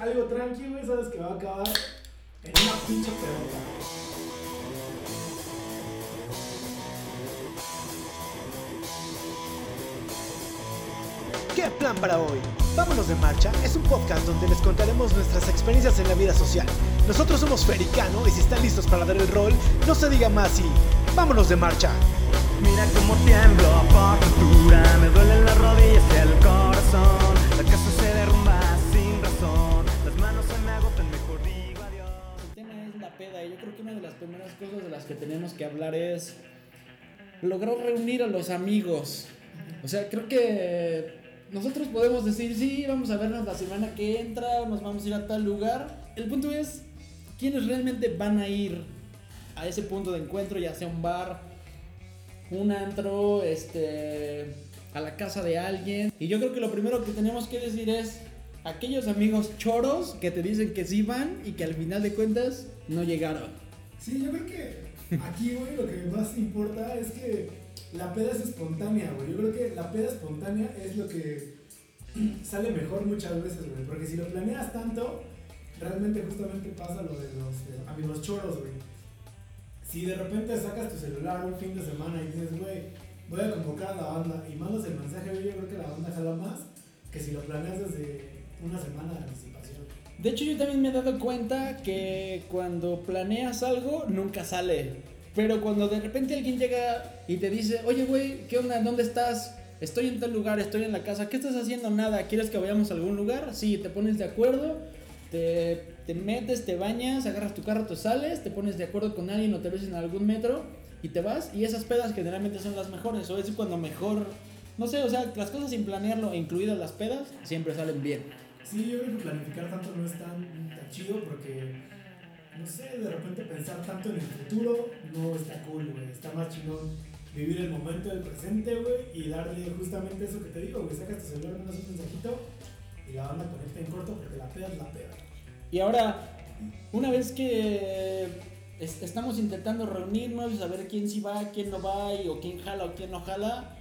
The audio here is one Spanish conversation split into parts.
algo tranquilo, güey, sabes que va a acabar en una pinche pelota. ¿Qué plan para hoy? Vámonos de marcha es un podcast donde les contaremos nuestras experiencias en la vida social. Nosotros somos Fericano y si están listos para dar el rol, no se diga más y vámonos de marcha. Mira cómo tiemblo por tenemos que hablar es lograr reunir a los amigos. O sea, creo que nosotros podemos decir, sí, vamos a vernos la semana que entra, nos vamos a ir a tal lugar. El punto es, ¿quiénes realmente van a ir a ese punto de encuentro, ya sea un bar, un antro, este, a la casa de alguien? Y yo creo que lo primero que tenemos que decir es, aquellos amigos choros que te dicen que sí van y que al final de cuentas no llegaron. Sí, yo creo que aquí, güey, lo que más importa es que la peda es espontánea, güey. Yo creo que la peda espontánea es lo que sale mejor muchas veces, güey. Porque si lo planeas tanto, realmente justamente pasa lo de los eh, amigos choros, güey. Si de repente sacas tu celular un fin de semana y dices, güey, voy a convocar a la banda y mandas el mensaje, güey, yo creo que la banda jala más que si lo planeas desde una semana de. De hecho, yo también me he dado cuenta que cuando planeas algo, nunca sale. Pero cuando de repente alguien llega y te dice, oye, güey, ¿qué onda? ¿Dónde estás? Estoy en tal lugar, estoy en la casa. ¿Qué estás haciendo? Nada. ¿Quieres que vayamos a algún lugar? Sí, te pones de acuerdo, te, te metes, te bañas, agarras tu carro, te sales, te pones de acuerdo con alguien o te ves en algún metro y te vas. Y esas pedas generalmente son las mejores. O es cuando mejor, no sé, o sea, las cosas sin planearlo, incluidas las pedas, siempre salen bien. Sí, yo creo que planificar tanto no es tan, tan chido porque, no sé, de repente pensar tanto en el futuro no está cool, güey. Está más chingón vivir el momento del presente, güey, y darle justamente eso que te digo, güey. Sacas tu celular, mandas un mensajito y la banda conecta en corto porque la peda es la peda. Y ahora, una vez que es- estamos intentando reunirnos, saber quién sí va, quién no va, y, o quién jala o quién no jala,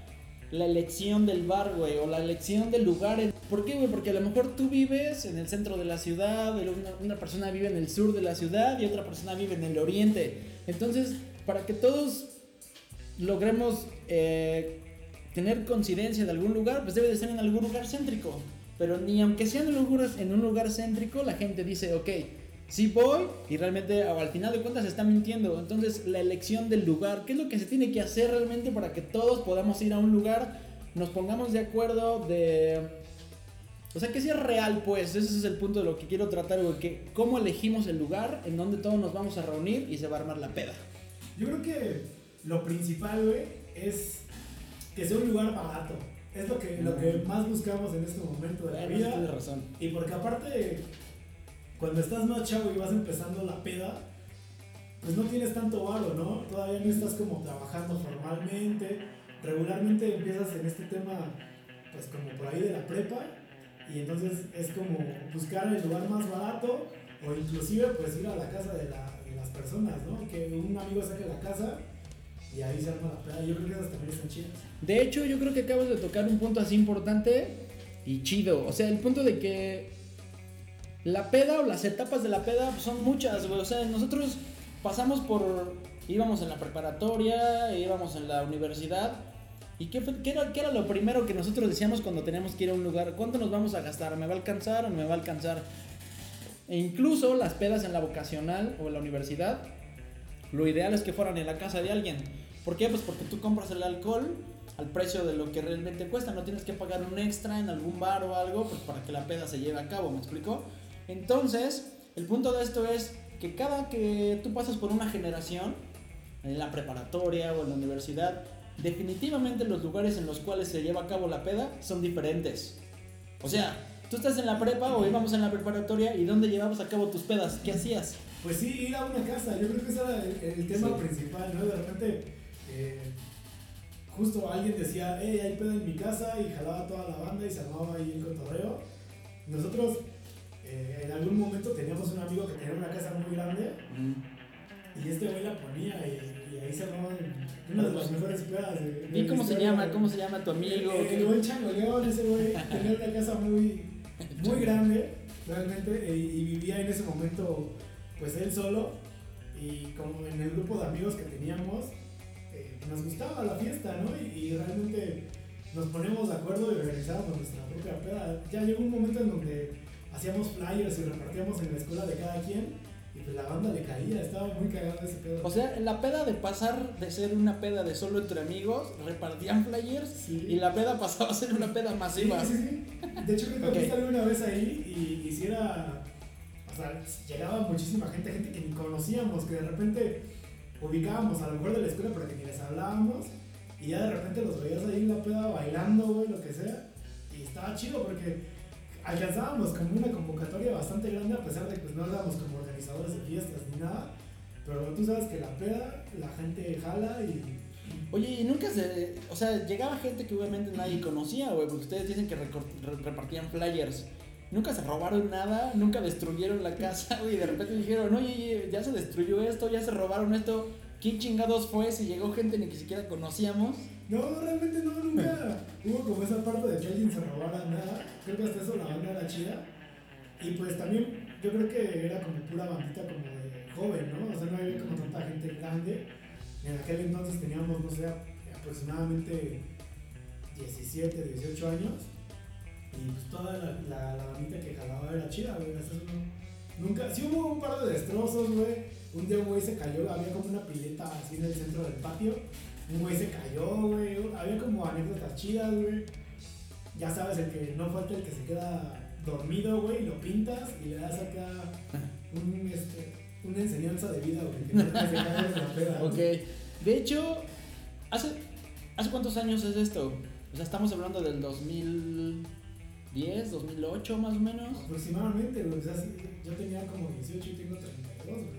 la elección del bar, güey, o la elección del lugar. ¿Por qué, güey? Porque a lo mejor tú vives en el centro de la ciudad, una, persona vive en el sur de la ciudad y otra persona vive en el oriente. Entonces, para que todos logremos eh, tener coincidencia de algún lugar, pues debe de ser en algún lugar céntrico. Pero ni aunque sea en en un lugar céntrico, la gente dice, ok, sí voy y realmente al final de cuentas se está mintiendo. Entonces la elección del lugar, ¿qué es lo que se tiene que hacer realmente para que todos podamos ir a un lugar, nos pongamos de acuerdo de... O sea, que sea real, pues, ese es el punto de lo que quiero tratar, güey, que cómo elegimos el lugar en donde todos nos vamos a reunir y se va a armar la peda. Yo creo que lo principal, güey, es que sea un lugar barato. Es lo que, lo que más buscamos en este momento de la vida. tienes razón. Y porque aparte, cuando estás más chavo y vas empezando la peda, pues no tienes tanto varo, ¿no? Todavía no estás como trabajando formalmente. Regularmente empiezas en este tema, pues como por ahí de la prepa. Y entonces es como buscar el lugar más barato o inclusive pues ir a la casa de, la- de las personas, ¿no? Que un amigo saque la casa y ahí se arma la peda. Yo creo que esas también están chidas. De hecho, yo creo que acabas de tocar un punto así importante y chido. O sea, el punto de que la peda o las etapas de la peda son muchas, güey. O sea, nosotros pasamos por. íbamos en la preparatoria, íbamos en la universidad. ¿Y qué, qué era, qué era lo primero que nosotros decíamos cuando teníamos que ir a un lugar? ¿Cuánto nos vamos a gastar? ¿Me va a alcanzar o no me va a alcanzar? E incluso las pedas en la vocacional o en la universidad, lo ideal es que fueran en la casa de alguien. ¿Por qué? Pues porque tú compras el alcohol al precio de lo que realmente cuesta. No tienes que pagar un extra en algún bar o algo pues para que la peda se lleve a cabo, ¿me explico? Entonces, el punto de esto es que cada que tú pasas por una generación, en la preparatoria o en la universidad, definitivamente los lugares en los cuales se lleva a cabo la peda son diferentes. O sea, tú estás en la prepa o íbamos en la preparatoria y ¿dónde llevabas a cabo tus pedas? ¿Qué hacías? Pues sí, ir a una casa, yo creo que ese era el, el tema Sí. principal, ¿no? De repente, eh, justo alguien decía, hey, hay pedo en mi casa y jalaba toda la banda y se armaba ahí el cotorreo. Nosotros eh, en algún momento teníamos un amigo que tenía una casa muy grande y este güey la ponía y, y ahí se una de las mejores pedas. de- de ¿Y la cómo se llama? güey. ¿Cómo se llama tu amigo? El, ¿Qué- el buen Chango León, ese güey tenía una casa muy, muy grande realmente, eh, y vivía en ese momento, pues él solo, y como en el grupo de amigos que teníamos, eh, nos gustaba la fiesta, ¿no? Y, y realmente nos poníamos de acuerdo y organizábamos nuestra propia peda. Ya llegó un momento en donde hacíamos flyers y repartíamos en la escuela de cada quien, y pues la banda le caía, estaba muy cagado ese pedo. O sea, la peda de pasar de ser una peda de solo entre amigos, repartían flyers Sí. y la peda pasaba a ser una peda Sí, masiva. sí, sí. De hecho, creo que Ok. fuiste alguna vez ahí y hiciera. O sea, llegaba muchísima gente, gente que ni conocíamos, que de repente ubicábamos a lo mejor de la escuela, pero que ni les hablábamos. Y ya de repente los veías ahí en la peda bailando, güey, lo que sea. Y estaba chido porque alcanzábamos como una convocatoria bastante grande, a pesar de que pues, no éramos como organizadores de fiestas ni nada. Pero tú sabes que la peda, la gente jala y. Oye, y nunca se. O sea, llegaba gente que obviamente nadie conocía, güey, porque ustedes dicen que repartían flyers. Nunca se robaron nada, nunca destruyeron la casa, güey, y de repente dijeron, oye, ya se destruyó esto, ya se robaron esto. ¿Quién chingados fue si llegó gente ni que siquiera conocíamos? No, no, realmente no, nunca hubo como esa parte de que alguien se robara nada. Creo que hasta eso la banda era chida. Y pues también yo creo que era como pura bandita como de joven, ¿no? O sea, no había como tanta gente grande. En aquel entonces teníamos, no sé, aproximadamente 17, 18 años. Y pues toda la, la, bandita que jalaba era chida, güey. no- nunca, sí hubo un par de destrozos, güey. Un día un güey se cayó, había como una pileta así en el centro del patio. Un güey se cayó, güey. Había como anécdotas chidas, güey. Ya sabes, el que no falta el que se queda dormido, güey, lo pintas y le das acá un, este, una enseñanza de vida, güey. Que no te se en la peda. Ok. De hecho, ¿hace, ¿hace cuántos años es esto? O sea, estamos hablando del 2010, 2008 más o menos. Aproximadamente, güey. O sea, yo tenía como 18 y tengo 32, güey.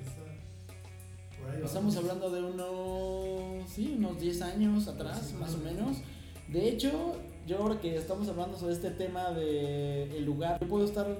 Estamos vamos. hablando de unos, sí, unos 10 años atrás, más o menos. De hecho, yo ahora que estamos hablando sobre este tema de el lugar, yo puedo estar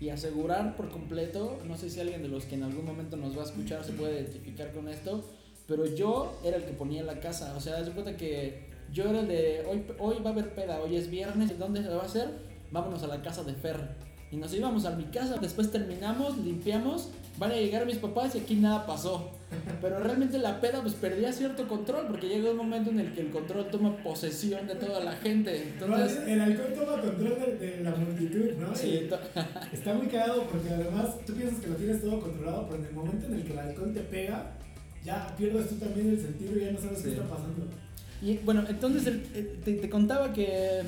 y asegurar por completo, no sé si alguien de los que en algún momento nos va a escuchar se puede identificar con esto, pero yo era el que ponía la casa, o sea, de cuenta que yo era el de, hoy, hoy va a haber peda, hoy es viernes, ¿y ¿dónde se va a hacer? Vámonos a la casa de Fer. Y nos íbamos a mi casa, después terminamos, limpiamos, van a llegar mis papás y aquí nada pasó. Pero realmente la peda pues perdía cierto control porque llega un momento en el que el control toma posesión de toda la gente. Entonces, el alcohol toma control de, de la multitud, ¿no? sí, Y Está muy cagado porque además tú piensas que lo tienes todo controlado, pero en el momento en el que el alcohol te pega, ya pierdes tú también el sentido y ya no sabes Sí. qué está pasando. Y bueno, entonces el- eh, te, te contaba que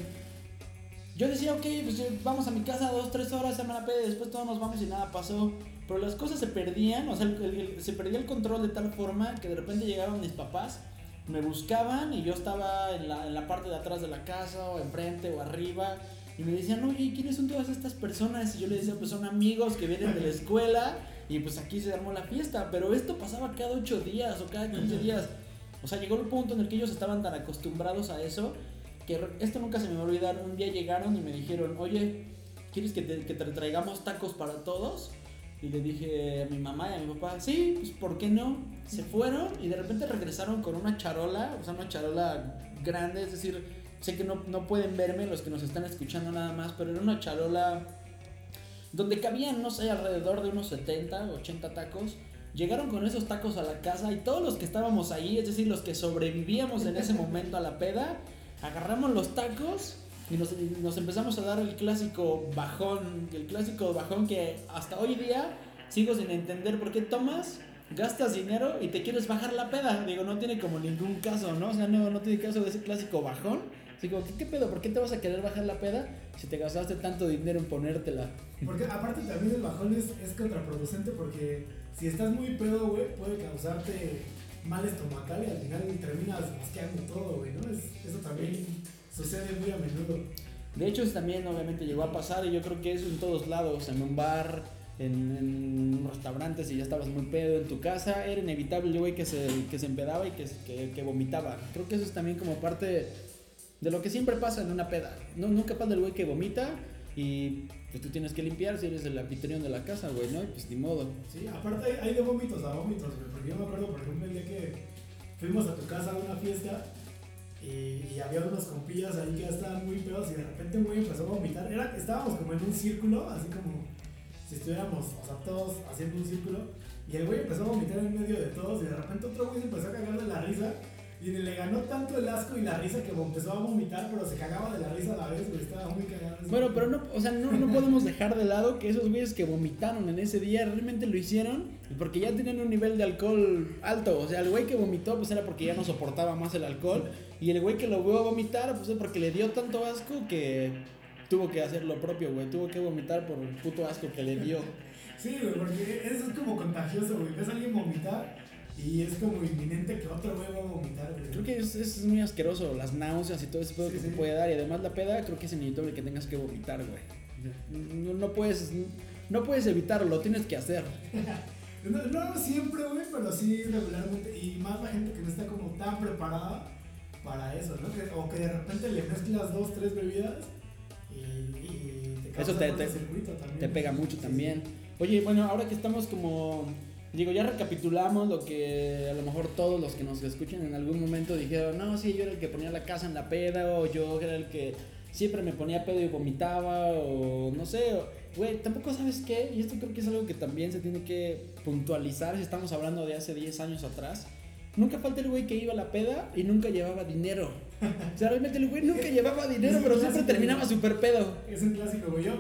yo decía, ok, pues eh, vamos a mi casa dos, tres horas, se me la peda y después todos nos vamos y nada pasó. Pero las cosas se perdían, o sea, el- el- se perdía el control de tal forma que de repente llegaban mis papás, me buscaban y yo estaba en la, en la parte de atrás de la casa o enfrente o arriba. Y me decían, oye, ¿quiénes son todas estas personas? Y yo les decía, pues son amigos que vienen de la escuela y pues aquí se armó la fiesta. Pero esto pasaba cada ocho días o cada 15 días. O sea, llegó el punto en el que ellos estaban tan acostumbrados a eso que esto nunca se me va a olvidar. Un día llegaron y me dijeron, oye, ¿quieres que te, que te traigamos tacos para todos? Y le dije a mi mamá y a mi papá, sí, pues ¿por qué no? Se fueron y de repente regresaron con una charola, o sea, una charola grande, es decir, sé que no, no pueden verme los que nos están escuchando nada más, pero era una charola donde cabían, no sé, alrededor de unos 70, 80 tacos. Llegaron con esos tacos a la casa y todos los que estábamos ahí, es decir, los que sobrevivíamos en ese momento a la peda, agarramos los tacos y nos, empezamos a dar el clásico bajón, el clásico bajón que hasta hoy día sigo sin entender por qué tomas, gastas dinero y te quieres bajar la peda. Digo, no tiene como ningún caso, ¿no? O sea, no, no tiene caso de ese clásico bajón. Como, ¿qué, ¿qué pedo? ¿Por qué te vas a querer bajar la peda si te gastaste tanto dinero en ponértela? Porque aparte también el bajón es, es contraproducente porque si estás muy pedo, güey, puede causarte mal estomacal y al final terminas mosqueando todo, güey, ¿no? Es- eso también sucede muy a menudo. De hecho, eso también obviamente llegó a pasar y yo creo que eso en todos lados, en un bar, en, en un restaurante, si ya estabas muy pedo en tu casa, era inevitable el güey que se, que se empedaba y que, que, que vomitaba. Creo que eso es también como parte de lo que siempre pasa en una peda. No, nunca pasa el güey que vomita y pues tú tienes que limpiar si eres el anfitrión de la casa, güey, ¿no? Y pues ni modo. Sí, aparte hay, de vómitos a vómitos, güey, porque yo me acuerdo, por ejemplo, el día que fuimos a tu casa a una fiesta y, había unos compillas ahí que ya estaban muy pedos y de repente güey empezó a vomitar. Era, estábamos como en un círculo, así como si estuviéramos, o sea, todos haciendo un círculo, y el güey empezó a vomitar en medio de todos, y de repente otro güey se empezó a cagar de la risa, y le ganó tanto el asco y la risa que empezó a vomitar, pero se cagaba de la risa a la vez, güey, estaba muy cagado. Bueno, pero no, o sea, no, no podemos dejar de lado que esos güeyes que vomitaron en ese día realmente lo hicieron porque ya tenían un nivel de alcohol alto. O sea, el güey que vomitó pues era porque ya no soportaba más el alcohol. Y el güey que lo vio vomitar pues es porque le dio tanto asco que tuvo que hacer lo propio, güey. Tuvo que vomitar por el puto asco que le dio. Sí, güey, porque eso es como contagioso, güey. Ves a alguien vomitar y es como inminente que otro güey va a vomitar, güey. Creo que es, es muy asqueroso, las náuseas y todo ese pedo Sí, que sí. se puede dar. Y además la peda, creo que es inevitable que tengas que vomitar, güey. No, no puedes, no puedes evitarlo, lo tienes que hacer. No, no siempre, güey, pero sí regularmente. Y más la gente que no está como tan preparada para eso, ¿no? Que- o que de repente le mezclas dos, tres bebidas y, y te Eso causa te- cortocircuito también. Te pega mucho Sí, también. Oye, bueno, ahora que estamos como. Digo, ya recapitulamos lo que a lo mejor todos los que nos escuchan en algún momento dijeron, no, sí, yo era el que ponía la casa en la peda, o yo era el que siempre me ponía pedo y vomitaba, o no sé, güey, tampoco sabes qué, y esto creo que es algo que también se tiene que puntualizar si estamos hablando de hace 10 años atrás. Nunca falta el güey que iba a la peda y nunca llevaba dinero. O sea, realmente el güey nunca llevaba dinero, pero siempre terminaba súper pedo. Es un clásico, güey. Yo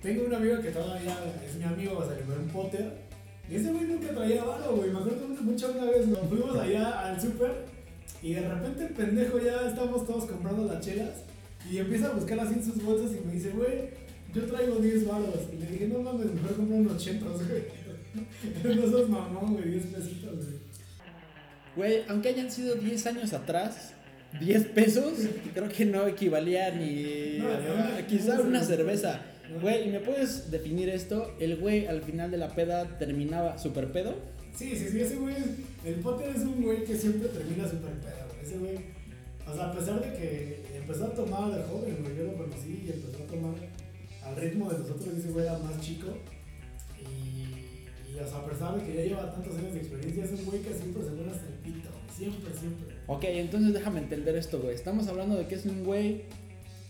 tengo un amigo que todavía es mi amigo, o sea, que fue un Potter. Ese güey nunca traía varo, güey. Me acuerdo mucho una vez, nos fuimos allá al súper y de repente el pendejo ya estamos todos comprando las chelas y empieza a buscar así en sus bolsas y me dice, güey, yo traigo 10 varos. Y le dije, no mames, mejor comprar unos chetos, güey. no sos mamón, güey, 10 pesitos, güey. Güey, aunque hayan sido 10 años atrás, 10 pesos, creo que no equivalía ni No, quizá una una cerveza. Güey, ¿y me puedes definir esto? El güey al final de la peda terminaba super pedo. Sí, sí, sí, ese güey, el Potter es un güey que siempre termina súper pedo, güey. Ese güey, o sea, a pesar de que empezó a tomar de joven, güey, yo lo conocí y empezó a tomar al ritmo de nosotros, ese güey era más chico. Y, y, o sea, a pesar de que ya lleva tantos años de experiencia, es un güey que siempre se pone hasta el pito, siempre, siempre. Ok, entonces déjame entender esto, güey. Estamos hablando de que es un güey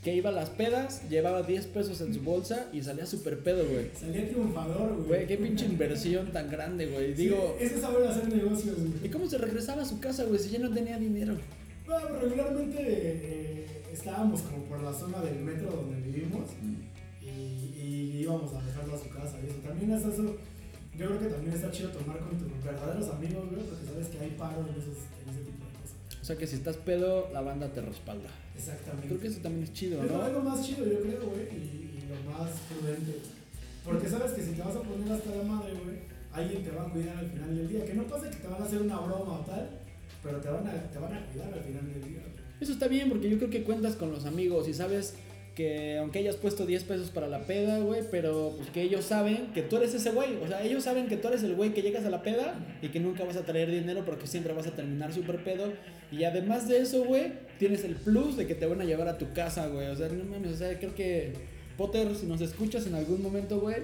que iba a las pedas, llevaba 10 pesos en su bolsa y salía super pedo, güey. Salía triunfador, güey. Güey, qué pinche inversión tan grande, güey. Digo, Sí, ese es saber hacer negocios, güey. ¿y cómo se regresaba a su casa, güey, si ya no tenía dinero? Bueno, regularmente eh, estábamos como por la zona del metro donde vivimos y, y íbamos a dejarlo a su casa y eso. También es eso, yo creo que también está chido tomar con tus verdaderos amigos, güey, porque sabes que hay paro en, esos, O sea que si estás pedo, la banda te respalda. Exactamente. Creo que eso también es chido, es, lo, es ¿no? lo más chido, yo creo, güey, y, y lo más prudente. Porque sabes que si te vas a poner hasta la madre, güey, alguien te va a cuidar al final del día. Que no pasa que te van a hacer una broma o tal, pero te van a, te van a cuidar al final del día. Eso está bien porque yo creo que cuentas con los amigos y sabes que aunque hayas puesto 10 pesos para la peda, güey, pero pues que ellos saben que tú eres ese güey. O sea, ellos saben que tú eres el güey que llegas a la peda y que nunca vas a traer dinero porque siempre vas a terminar súper pedo. Y además de eso, güey, tienes el plus de que te van a llevar a tu casa, güey. O sea, no mames, o sea, creo que Potter, si nos escuchas en algún momento, güey,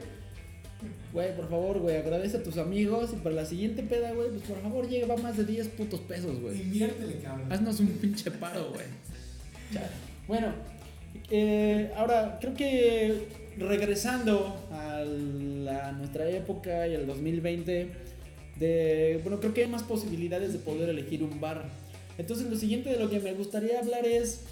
güey, por favor, güey, agradece a tus amigos y para la siguiente peda, güey, pues por favor lleva más de 10 putos pesos, güey. Inviértele, cabrón. Haznos un pinche paro, güey. Chale. Bueno, eh, ahora creo que regresando a, nuestra época y al 2020, de, bueno, creo que hay más posibilidades de poder elegir un bar. Entonces lo siguiente de lo que me gustaría hablar es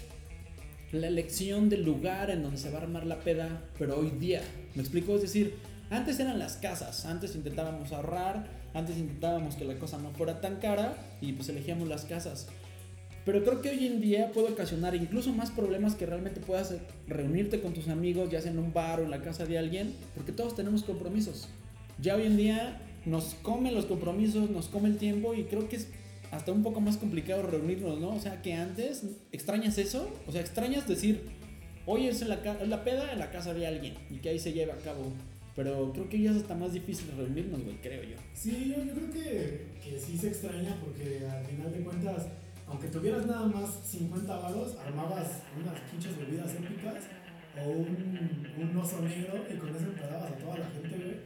la elección del lugar en donde se va a armar la peda, pero hoy día. ¿Me explico? Es decir, antes eran las casas, antes intentábamos ahorrar, antes intentábamos que la cosa no fuera tan cara y pues elegíamos las casas. Pero creo que hoy en día puede ocasionar incluso más problemas que realmente puedas reunirte con tus amigos, ya sea en un bar o en la casa de alguien, porque todos tenemos compromisos. Ya hoy en día nos comen los compromisos, nos come el tiempo y creo que es hasta un poco más complicado reunirnos, ¿no? O sea, que antes extrañas eso, o sea, extrañas decir, hoy es la, es la peda en la casa de alguien y que ahí se lleva a cabo. Pero creo que ya es hasta más difícil reunirnos, güey, creo yo. Sí, yo, yo creo que, que sí se extraña porque al final de cuentas, aunque tuvieras nada más 50 varos, armabas unas pinches bebidas épicas o un, un oso negro y con eso empedabas a toda la gente, güey.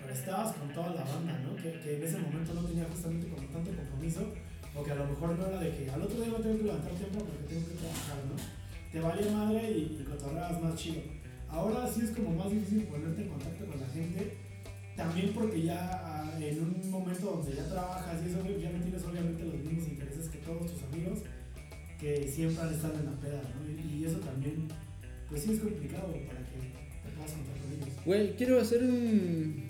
Pero estabas con toda la banda, ¿no? Que, que en ese momento no tenía justamente como tanto compromiso o que a lo mejor no era de que al otro día me tengo que levantar temprano porque tengo que trabajar, ¿no? Te valía madre y, y cotorreabas más chido. Ahora sí es como más difícil ponerte en contacto con la gente también porque ya ah, en un momento donde ya trabajas y eso, ya no tienes obviamente los mismos intereses todos tus amigos que siempre han estado en la peda, ¿no? Y, eso también, pues sí es complicado para que te puedas contar con ellos. Güey, quiero hacer un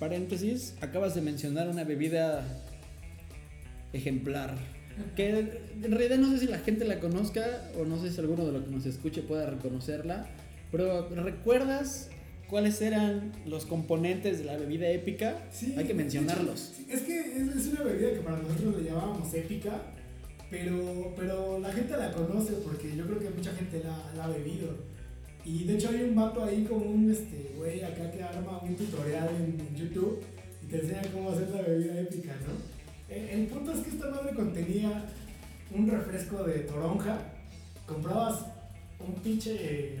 paréntesis. Acabas de mencionar una bebida ejemplar. Que en realidad no sé si la gente la conozca o no sé si alguno de los que nos escuche pueda reconocerla. Pero ¿recuerdas cuáles eran los componentes de la bebida épica? Sí, Hay que mencionarlos. hecho, es que es una bebida que para nosotros le llamábamos épica, pero, pero la gente la conoce porque yo creo que mucha gente la, ha bebido. Y de hecho hay un vato ahí como un este güey acá que arma un tutorial en, YouTube y te enseña cómo hacer la bebida épica, ¿no? El, el punto es que esta madre contenía un refresco de toronja, comprabas un pinche eh,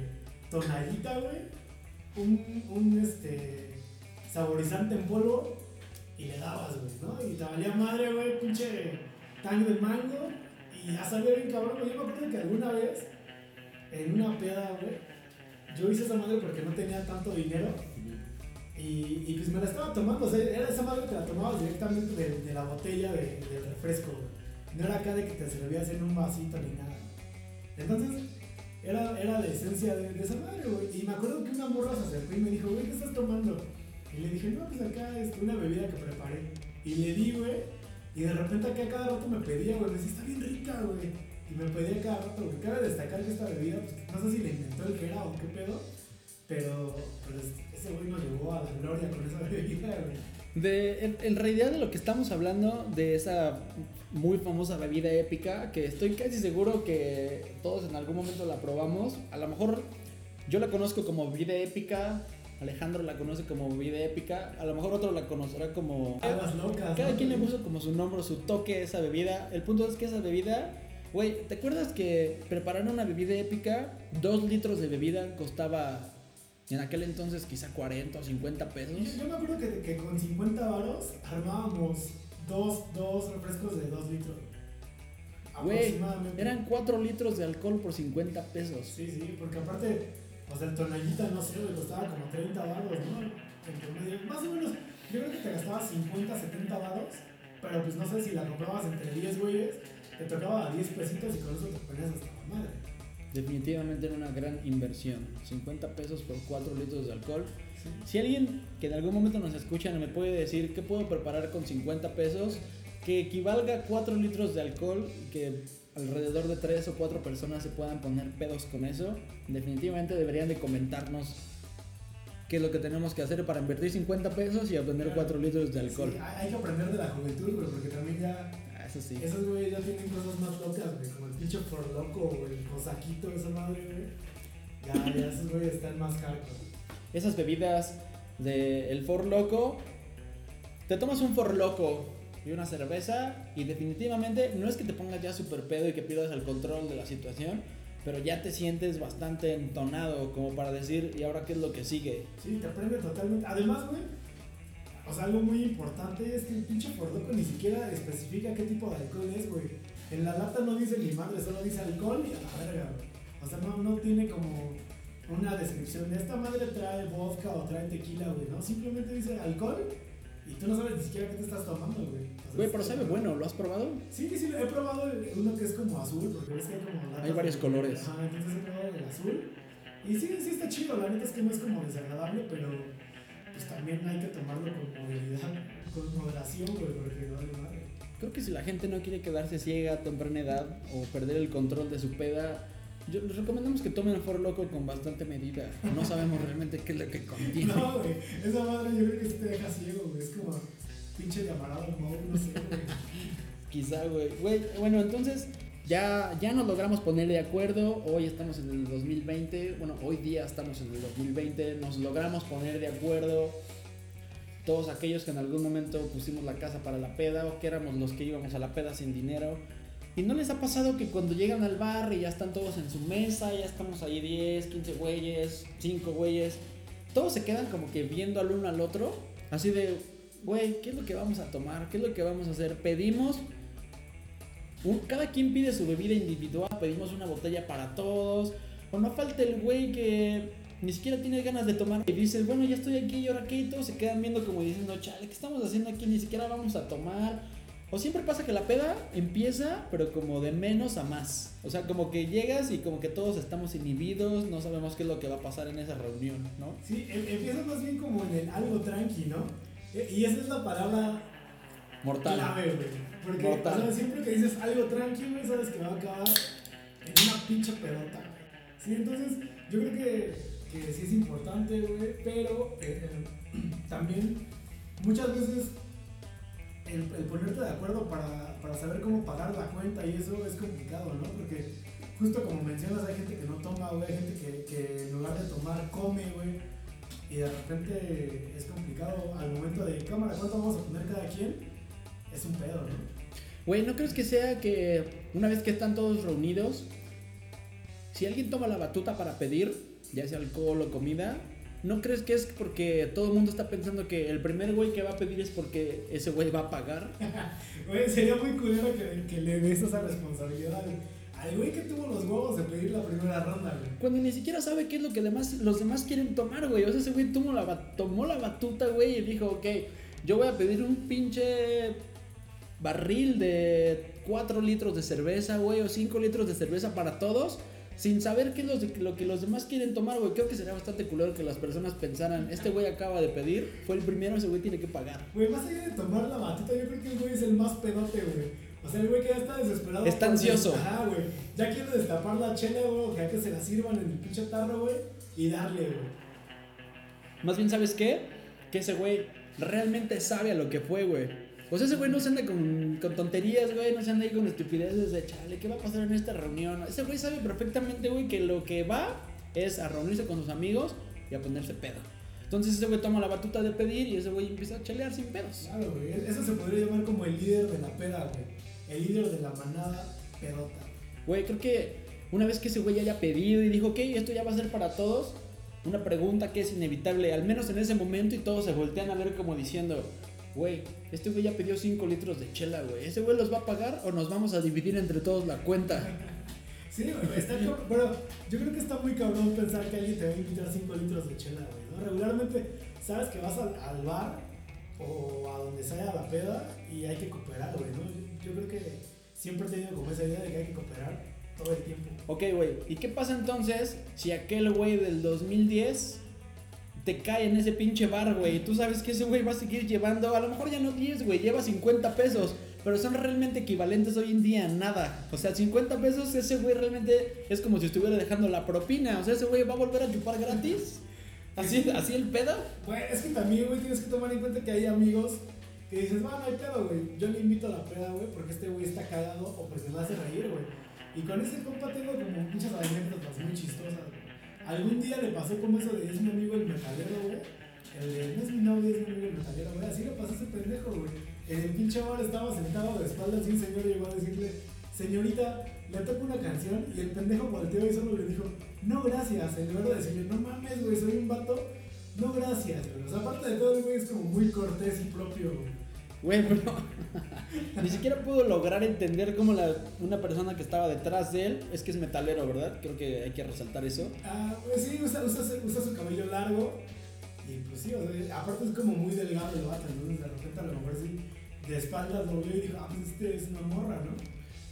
tonallita, güey, un, un este, saborizante en polvo y le dabas, güey, ¿no? Y te valía madre, güey, pinche tang de mango y ya sabía bien cabrón. Yo me acuerdo que alguna vez en una peda, güey, yo hice esa madre porque no tenía tanto dinero y, y pues me la estaba tomando, o sea, era esa madre que la tomabas directamente de, de la botella de, del refresco, güey. No era acá de que te servías en un vasito ni nada. Entonces, era, era la esencia de, de esa madre, güey. Y me acuerdo que una morra se acercó y me dijo, güey, ¿qué estás tomando? Y le dije, no, pues acá es una bebida que preparé. Y le di, güey. Y de repente acá cada rato me pedía, güey, me decía, está bien rica, güey. Y me pedía cada rato, güey. Cabe destacar que esta bebida, pues no sé si la inventó el que era o qué pedo. Pero, pero es- ese güey nos llevó a la gloria con esa bebida, güey. De, en, en realidad de lo que estamos hablando, de esa muy famosa bebida épica, que estoy casi seguro que todos en algún momento la probamos. A lo mejor yo la conozco como bebida épica, Alejandro la conoce como bebida épica, a lo mejor otro la conocerá como... Aguas locas. Cada ¿no? quien le puso como su nombre, su toque a esa bebida. El punto es que esa bebida, güey, ¿te acuerdas que preparar una bebida épica, dos litros de bebida costaba en aquel entonces quizá 40 o 50 pesos? Yo, yo me acuerdo que, que con 50 varos armábamos dos, dos refrescos de 2 litros. Güey, eran 4 litros de alcohol por 50 pesos. Sí, sí, porque aparte, o sea, el tonallita, no sé, güey, costaba como 30 varos, ¿no? En promedio. Más o menos, yo creo que te gastabas 50, 70 varos, pero pues no sé si la comprabas entre 10 güeyes, te tocaba a 10 pesitos y con eso te ponías hasta la madre. Definitivamente era una gran inversión. 50 pesos por 4 litros de alcohol. Sí. Si alguien que en algún momento nos escucha me puede decir qué puedo preparar con 50 pesos que equivalga a 4 litros de alcohol que alrededor de 3 o 4 personas se puedan poner pedos con eso, definitivamente deberían de comentarnos qué es lo que tenemos que hacer para invertir 50 pesos y obtener 4 litros de alcohol. Sí, hay, que aprender de la juventud, güey, porque también ya Ah, Eso sí. esos güeyes ya tienen cosas más locas, güey, como el pinche por loco o el cosaquito, esa madre, güey. Ya, ya esos güeyes están más hardcore. Esas bebidas de el For Loco, te tomas un For Loco y una cerveza y definitivamente no es que te pongas ya super pedo y que pierdas el control de la situación, pero ya te sientes bastante entonado como para decir, ¿y ahora qué es lo que sigue? Sí, te aprende totalmente. Además, güey, o sea, algo muy importante es que el pinche por loco ni siquiera especifica qué tipo de alcohol es, güey. En la lata no dice ni madre, solo dice alcohol y a la verga, güey. O sea, no, no tiene como una descripción de esta madre trae vodka o trae tequila, güey, ¿no? Simplemente dice alcohol y tú no sabes ni siquiera qué te estás tomando, güey. Güey, pero sabe bueno, ¿lo has probado? Sí, sí, he probado uno que es como azul, porque ves que hay como Hay varios de- colores. Ajá, entonces he probado el azul. Y sí, sí está chido, la neta es que no es como desagradable, pero pues también hay que tomarlo con moderación, con moderación, güey, porque no vale madre. Creo que si la gente no quiere quedarse ciega a temprana edad o perder el control de su peda, yo les recomendamos que tomen For Loco con bastante medida. No sabemos realmente qué es lo que contiene. No, güey, esa madre yo creo que sí te deja ciego, güey, es como pinche llamarado Moe, no sé, güey. Quizá, güey. Güey, Bueno, entonces ya, ya nos logramos poner de acuerdo. Hoy estamos en el 2020. Bueno, hoy día estamos en el 2020. Nos logramos poner de acuerdo. Todos aquellos que en algún momento pusimos la casa para la peda o que éramos los que íbamos a la peda sin dinero. ¿Y no les ha pasado que cuando llegan al bar y ya están todos en su mesa, ya estamos ahí 10, 15 güeyes, 5 güeyes, todos se quedan como que viendo al uno al otro? Así de, güey, ¿qué es lo que vamos a tomar? ¿Qué es lo que vamos a hacer? Pedimos cada quien pide su bebida individual, pedimos una botella para todos. O no falta el güey que ni siquiera tiene ganas de tomar. Y dices, bueno, ya estoy aquí y ahora qué, y todos se quedan viendo como diciendo, chale, ¿qué estamos haciendo aquí? Ni siquiera vamos a tomar. O siempre pasa que la peda empieza, pero como de menos a más. O sea, como que llegas y como que todos estamos inhibidos, no sabemos qué es lo que va a pasar en esa reunión, ¿no? Sí, em- empieza más bien como en el algo tranqui, ¿no? E- Y esa es la palabra Mortal. clave, güey. Porque Mortal. o sea, siempre que dices algo tranqui, güey, sabes que va a acabar en una pinche pelota, güey. Sí, entonces yo creo que, que sí es importante, güey, pero eh, también muchas veces el, el ponerte de acuerdo para, para saber cómo pagar la cuenta y eso es complicado, ¿no? Porque justo como mencionas, hay gente que no toma, güey, hay gente que, que en lugar de tomar come, güey. Y de repente es complicado al momento de cámara, ¿cuánto vamos a poner cada quien? Es un pedo, ¿no? Güey, ¿no crees que sea que una vez que están todos reunidos, si alguien toma la batuta para pedir, ya sea alcohol o comida, ¿no crees que es porque todo el mundo está pensando que el primer güey que va a pedir es porque ese güey va a pagar? Güey, sería muy culero que, que le des esa responsabilidad al, güey que tuvo los huevos de pedir la primera ronda, güey. Cuando ni siquiera sabe qué es lo que demás, los demás quieren tomar, güey. O sea, ese güey tomó la, tomó la batuta, güey, y dijo, ok, yo voy a pedir un pinche barril de 4 litros de cerveza, güey, o 5 litros de cerveza para todos, sin saber qué es lo, de- lo que los demás quieren tomar, güey. Creo que sería bastante culero que las personas pensaran, este güey acaba de pedir, fue el primero, ese güey tiene que pagar. Güey, más allá de tomar la batuta, yo creo que el güey es el más pedote, güey. O sea, el güey que ya está desesperado. Está ansioso. Ajá, güey. Ya quiere destapar la chela, güey, ya que se la sirvan en el pinche tarro, güey, y darle, güey. Más bien, ¿sabes qué? Que ese güey realmente sabe a lo que fue, güey. O sea, ese güey no se anda con, con tonterías, güey, no se anda ahí con estupideces de chale, ¿qué va a pasar en esta reunión? Ese güey sabe perfectamente, güey, que lo que va es a reunirse con sus amigos y a ponerse pedo. Entonces ese güey toma la batuta de pedir y ese güey empieza a chalear sin pedos. Claro, güey. Eso se podría llamar como el líder de la peda, güey. El líder de la manada pedota. Güey, creo que una vez que ese güey haya pedido y dijo, ok, esto ya va a ser para todos, una pregunta que es inevitable, al menos en ese momento, y todos se voltean a ver como diciendo, güey, este güey ya pidió 5 litros de chela, güey, ¿ese güey los va a pagar o nos vamos a dividir entre todos la cuenta? Sí, güey, está. Pero yo creo que está muy cabrón pensar que alguien te va a invitar 5 litros de chela, güey. ¿no? Regularmente sabes que vas al, al bar o a donde sea la peda y hay que cooperar, güey, ¿no? Yo, yo creo que siempre he tenido como esa idea de que hay que cooperar todo el tiempo. Ok, güey, ¿y qué pasa entonces si aquel güey del 2010 te cae en ese pinche bar, güey? Tú sabes que ese güey va a seguir llevando, a lo mejor ya no 10, güey, lleva 50 pesos, pero son realmente equivalentes hoy en día a nada. O sea, 50 pesos, ese güey realmente es como si estuviera dejando la propina. O sea, ese güey va a volver a chupar gratis. Así, así el pedo. Güey, es que también, güey, tienes que tomar en cuenta que hay amigos que dices, va, no hay pedo, güey. Yo le invito a la peda, güey, porque este güey está cagado o porque me hace reír, güey. Y con ese compa tengo como muchas anécdotas muy chistosas. Algún día le pasó como eso de es mi amigo el metalero, güey. El de no es mi novio, es mi amigo el metalero, güey. Así le pasó a ese pendejo, güey. El pinche bar estaba sentado de espaldas y un señor llegó a decirle, señorita, le toco una canción y el pendejo volteó y solo le dijo, no gracias. En lugar de decirle, no mames, güey, soy un vato. No gracias, güey. O sea, aparte de todo, güey es como muy cortés y propio, güey. Güey, pero ni siquiera pudo lograr entender cómo la, una persona que estaba detrás de él es que es metalero, ¿verdad? Creo que hay que resaltar eso. Ah, pues sí, usa, usa, su- usa su cabello largo. Y pues sí, o sea, aparte es como muy delgado el vato, entonces de repente a lo mejor sí, de espaldas lo vio y dijo, ah, pues este es una morra, ¿no?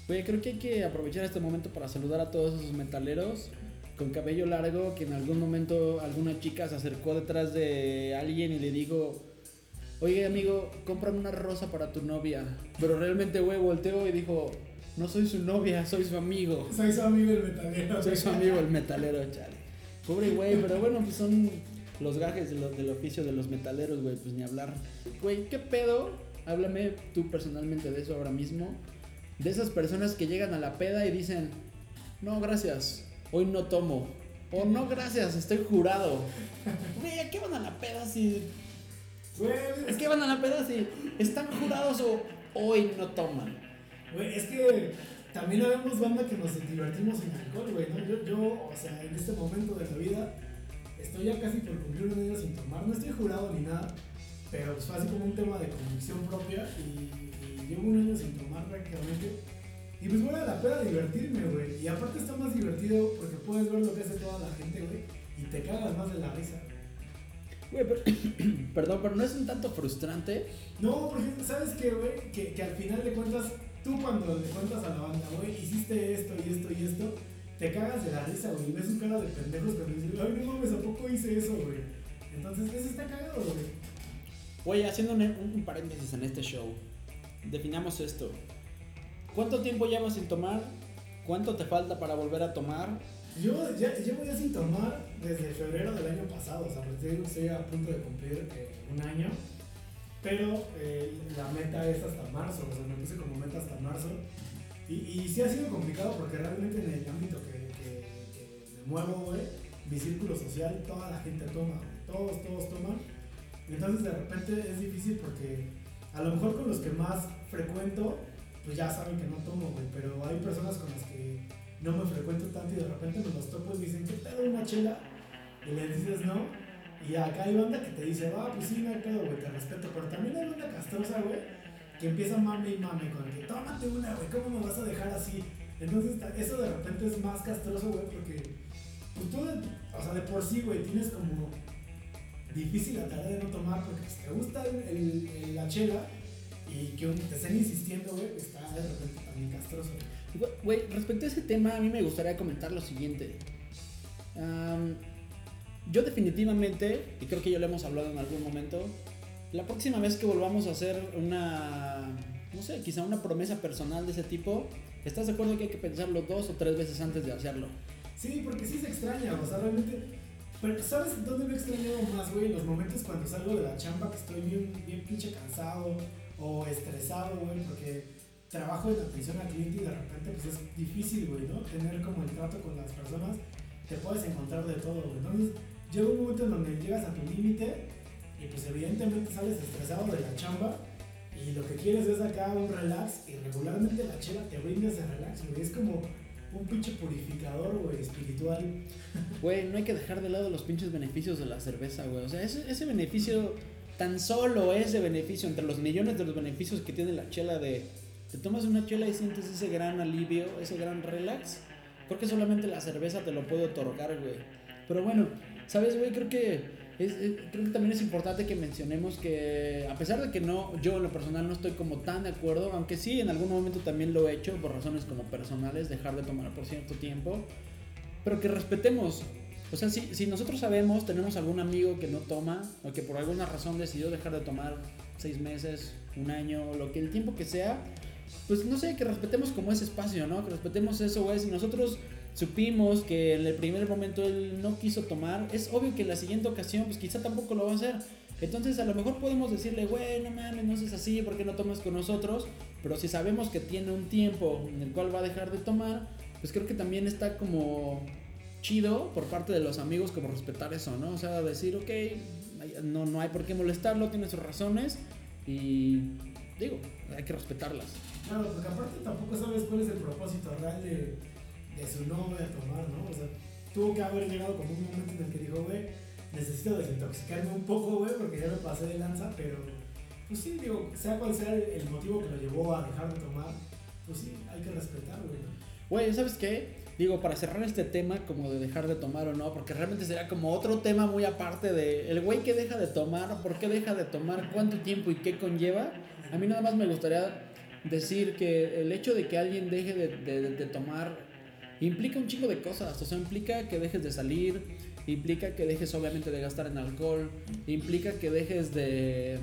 Güey, creo que hay que aprovechar este momento para saludar a todos esos metaleros con cabello largo que en algún momento alguna chica se acercó detrás de alguien y le dijo, oye amigo, cómprame una rosa para tu novia. Pero realmente, güey, volteó y dijo, no soy su novia, soy su amigo. Soy su amigo el metalero. Soy su amigo el metalero, chale. Pobre güey, pero bueno, pues son los gajes de lo- del oficio de los metaleros, güey, pues ni hablar. Güey, ¿qué pedo? Háblame tú personalmente de eso ahora mismo. De esas personas que llegan a la peda y dicen, no, gracias, hoy no tomo. O no, gracias, estoy jurado. Güey, ¿a qué van a la peda si... Güey, ¿A qué van a la peda si están jurados o hoy no toman? Güey, es que también habemos banda que nos divertimos sin alcohol, güey, ¿no? Yo, yo, o sea, en este momento de la vida, estoy ya casi por cumplir un año sin tomar, no estoy jurado ni nada, pero pues fue así como un tema de convicción propia y, y llevo un año sin tomar prácticamente. Y pues a la peda a divertirme, güey. Y aparte está más divertido porque puedes ver lo que hace toda la gente, güey. y te cagas más de la risa. Güey, pero- perdón, pero no es un tanto frustrante. No, porque sabes que, güey, que, que al final de cuentas, tú cuando le cuentas a la banda, güey, hiciste esto y esto y esto, te cagas de la risa, güey, ves un cara de pendejos cuando dices, ay, no mames, ¿a poco hice eso, güey? Entonces, eso está cagado, güey. Oye, haciendo un, un paréntesis en este show, definamos esto. ¿Cuánto tiempo llevas sin tomar? ¿Cuánto te falta para volver a tomar? Yo ya, llevo ya sin tomar desde febrero del año pasado, o sea, que estoy a punto de cumplir eh, un año, pero eh, la meta es hasta marzo, o sea, me puse como meta hasta marzo, y, y sí ha sido complicado porque realmente en el ámbito que, que- me muevo, güey, mi círculo social, toda la gente toma, todos, todos toman, entonces de repente es difícil porque a lo mejor con los que más frecuento, pues ya saben que no tomo, güey, pero hay personas con no me frecuento tanto y de repente me los topo y me dicen, ¿qué pedo una chela? Y les dices no. Y acá hay banda que te dice, va, pues sí, no hay pedo, güey, te respeto. Pero también hay banda castrosa, güey, que empieza mame y mame con que, tómate una, güey, ¿cómo me vas a dejar así? Entonces, eso de repente es más castroso, güey, porque, pues tú, o sea, de por sí, güey, tienes como difícil la tarea de no tomar porque pues, te gusta el- la chela y que te estén insistiendo, güey, está de repente también castroso. Güey, respecto a ese tema, a mí me gustaría comentar lo siguiente. Am, yo definitivamente, y creo que ya lo hemos hablado en algún momento, la próxima vez que volvamos a hacer una, no sé, quizá una promesa personal de ese tipo, ¿estás de acuerdo que hay que pensarlo dos o tres veces antes de hacerlo? Sí, porque sí se extraña, o sea, realmente. Pero ¿sabes dónde me he extrañado más, güey? Los momentos cuando salgo de la chamba que estoy bien, bien pinche cansado o estresado, güey, porque trabajo en atención al cliente y de repente pues es difícil, güey, ¿no? Tener como el trato con las personas, te puedes encontrar de todo, güey. Entonces llega un momento en donde llegas a tu límite y pues evidentemente sales estresado de la chamba y lo que quieres es acá un relax y regularmente la chela te brinda ese relax, güey. Es como un pinche purificador, güey, espiritual. Güey, no hay que dejar de lado los pinches beneficios de la cerveza, güey. O sea, ese, ese beneficio, tan solo ese beneficio, entre los millones de los beneficios que tiene la chela de... Te tomas una chela y sientes ese gran alivio, ese gran relax. Creo que solamente la cerveza te lo puede otorgar, güey. Pero bueno, ¿sabes, güey? Creo que... es- es- creo que también es importante que mencionemos que a pesar de que no, yo en lo personal no estoy como tan de acuerdo, aunque sí en algún momento también lo he hecho por razones como personales, dejar de tomar por cierto tiempo, pero que respetemos. O sea, si, si nosotros sabemos, tenemos algún amigo que no toma o que por alguna razón decidió dejar de tomar seis meses, un año, lo que el tiempo que sea, pues no sé, que respetemos como ese espacio, ¿no? Que respetemos eso, güey. Si nosotros supimos que en el primer momento él no quiso tomar, es obvio que en la siguiente ocasión, pues quizá tampoco lo va a hacer. Entonces a lo mejor podemos decirle, güey, no mames, no seas así, ¿por qué no tomas con nosotros? Pero si sabemos que tiene un tiempo en el cual va a dejar de tomar, pues creo que también está como chido por parte de los amigos como respetar eso, ¿no? O sea, decir, ok, no, no hay por qué molestarlo, tiene sus razones y digo, hay que respetarlas. Claro, porque aparte tampoco sabes cuál es el propósito real de, su novia tomar, ¿no? O sea, tuvo que haber llegado como un momento en el que dijo, güey, necesito desintoxicarme un poco, güey, porque ya me pasé de lanza, pero pues sí, digo, sea cual sea el, motivo que lo llevó a dejar de tomar, pues sí, hay que respetar, güey. Güey, ¿sabes qué? Digo, para cerrar este tema como de dejar de tomar o no, porque realmente sería como otro tema muy aparte de el güey que deja de tomar, por qué deja de tomar, cuánto tiempo y qué conlleva. A mí nada más me gustaría decir que el hecho de que alguien deje de, tomar implica un chingo de cosas, o sea, implica que dejes de salir, implica que dejes obviamente de gastar en alcohol, implica que dejes de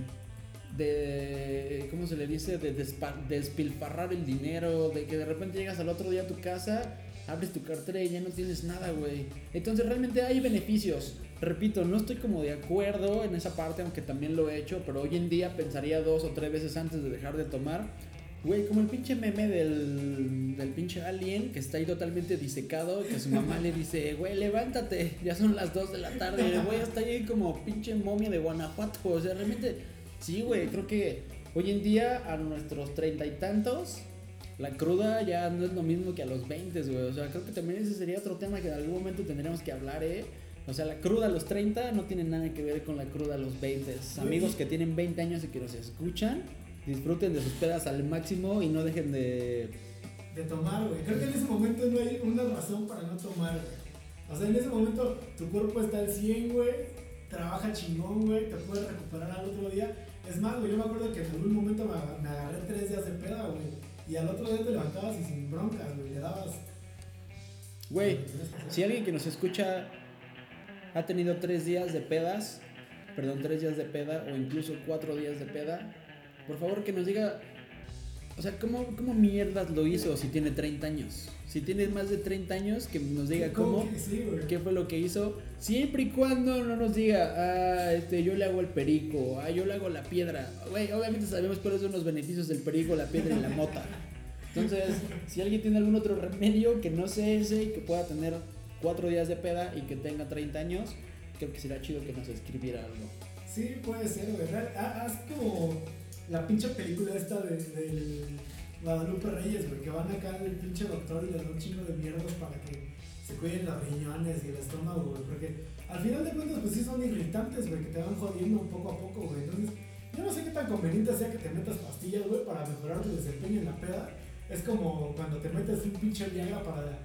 de cómo se le dice de despilfarrar el dinero de que de repente llegas al otro día a tu casa abres tu cartera y ya no tienes nada güey. Entonces realmente hay beneficios. Repito no estoy como de acuerdo en esa parte aunque también lo he hecho pero hoy en día pensaría dos o tres veces antes de dejar de tomar Güey, como el pinche meme del, del pinche alien que está ahí totalmente disecado, que su mamá le dice, güey, levántate, ya son las 2 de la tarde, el güey está ahí como pinche momia de Guanajuato, o sea, realmente, sí, güey, creo que hoy en día a nuestros treinta y tantos, la cruda ya no es lo mismo que a los 20, güey, o sea, creo que también ese sería otro tema que en algún momento tendríamos que hablar, eh. O sea, la cruda a los 30 no tiene nada que ver con la cruda a los 20. Amigos que tienen 20 años y que nos escuchan, disfruten de sus pedas al máximo y no dejen de... De tomar, güey. Creo que en ese momento no hay una razón para no tomar, güey. O sea, en ese momento tu cuerpo está al 100, güey, trabaja chingón, güey, te puedes recuperar al otro día. Es más, güey, yo me acuerdo que en algún momento me, aga- me agarré tres días de peda, güey. Y al otro día te levantabas y sin broncas, güey, le dabas. Güey, si alguien que nos escucha ha tenido tres días de pedas, perdón, tres días de peda o incluso cuatro días de peda, por favor que nos diga, o sea, ¿cómo, cómo mierdas lo hizo si tiene 30 años? Si tiene más de 30 años, que nos diga cómo, Sí, qué fue lo que hizo, siempre y cuando no nos diga, ah, este, yo le hago el perico, ah, yo le hago la piedra. Güey, obviamente sabemos cuáles son los beneficios del perico, la piedra y la mota. Entonces, si alguien tiene algún otro remedio que no sea ese y que pueda tener cuatro días de peda y que tenga 30 años, creo que sería chido que nos escribiera algo. Sí, puede ser, ha- Haz como la pinche película esta de, del Guadalupe Reyes, güey, que van acá al pinche doctor y le dan un chingo de mierdas para que se cuiden los riñones y el estómago, güey. Porque al final de cuentas, pues sí son irritantes, güey, que te van jodiendo poco a poco, güey. Entonces, yo no sé qué tan conveniente sea que te metas pastillas, güey, para mejorar tu desempeño en la peda. Es como cuando te metes un pinche Viagra para,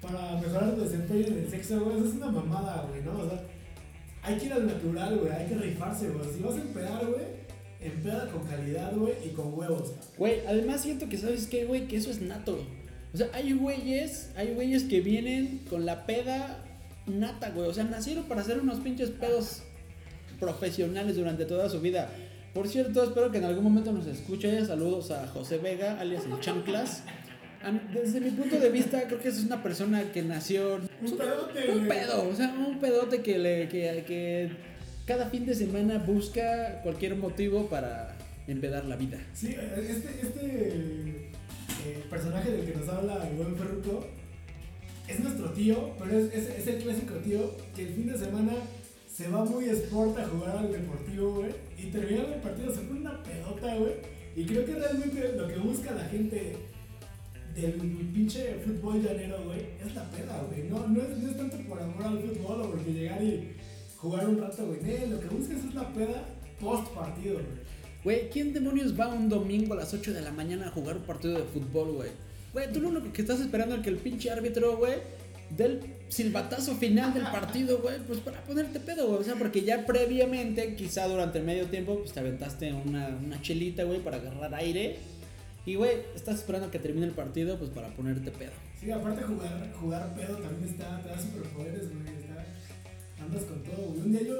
para mejorar tu desempeño en el sexo, güey. Eso es una mamada, güey, ¿no? O sea, hay que ir al natural, güey, hay que rifarse, güey. Si vas a empedar, güey, empeda con calidad, güey, y con huevos. Güey, además siento que sabes qué, güey, que eso es nato. O sea, hay güeyes, hay güeyes que vienen con la peda nata, güey. O sea, nacieron para hacer unos pinches pedos profesionales durante toda su vida. Por cierto, espero que en algún momento nos escuche. Saludos a José Vega, alias el Chanclas. An- Desde mi punto de vista, creo que es una persona que nació Un pedote, un pedo, o sea, un pedote que, le, que, que cada fin de semana busca cualquier motivo para empedar la vida. Sí, este, este eh, personaje del que nos habla el buen Ferruco es nuestro tío, pero es, es, el clásico tío que el fin de semana se va muy sport a jugar al deportivo, güey, y terminando el partido se pone una pedota, güey, y creo que realmente lo que busca la gente del pinche fútbol llanero, güey, es la peda, güey, no, no, es, no es tanto por amor al fútbol o porque llegar y jugar un rato, güey, no, lo que buscas es la peda post partido, güey. Güey, ¿quién demonios va un domingo a las 8 de la mañana a jugar un partido de fútbol, güey? Güey, tú lo único que estás esperando es que el pinche árbitro, güey, del silbatazo final del partido, güey, pues para ponerte pedo, güey. O sea, porque ya previamente, quizá durante el medio tiempo, pues te aventaste una, una chelita, güey, para agarrar aire. Y, güey, estás esperando a que termine el partido, pues para ponerte pedo. Sí, aparte jugar, jugar pedo también está, te da superpoderes, güey. está- andas con todo, güey. Un día yo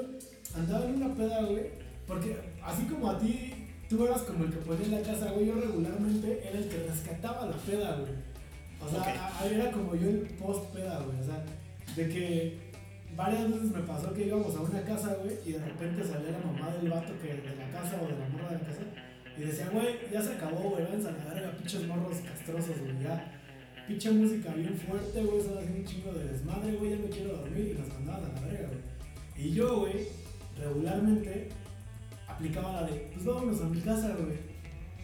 andaba en una peda, güey. Porque así como a ti, tú eras como el que ponía en la casa, güey. Yo regularmente era el que rescataba la peda, güey. O sea, Ok. a- a- era como yo el post peda, güey. O sea, de que varias veces me pasó que íbamos a una casa, güey. Y de repente salía la mamá del vato que de la casa o de la morra de la casa. Y decía, güey, ya se acabó, güey. Váyanse a la verga, pinches morros castrosos, güey. Ya pinche música bien fuerte, güey, estaba haciendo un chingo de desmadre, güey, ya me quiero dormir y nos mandaban a la verga, güey. Y yo, güey, regularmente aplicaba la de, pues vámonos a mi casa, güey.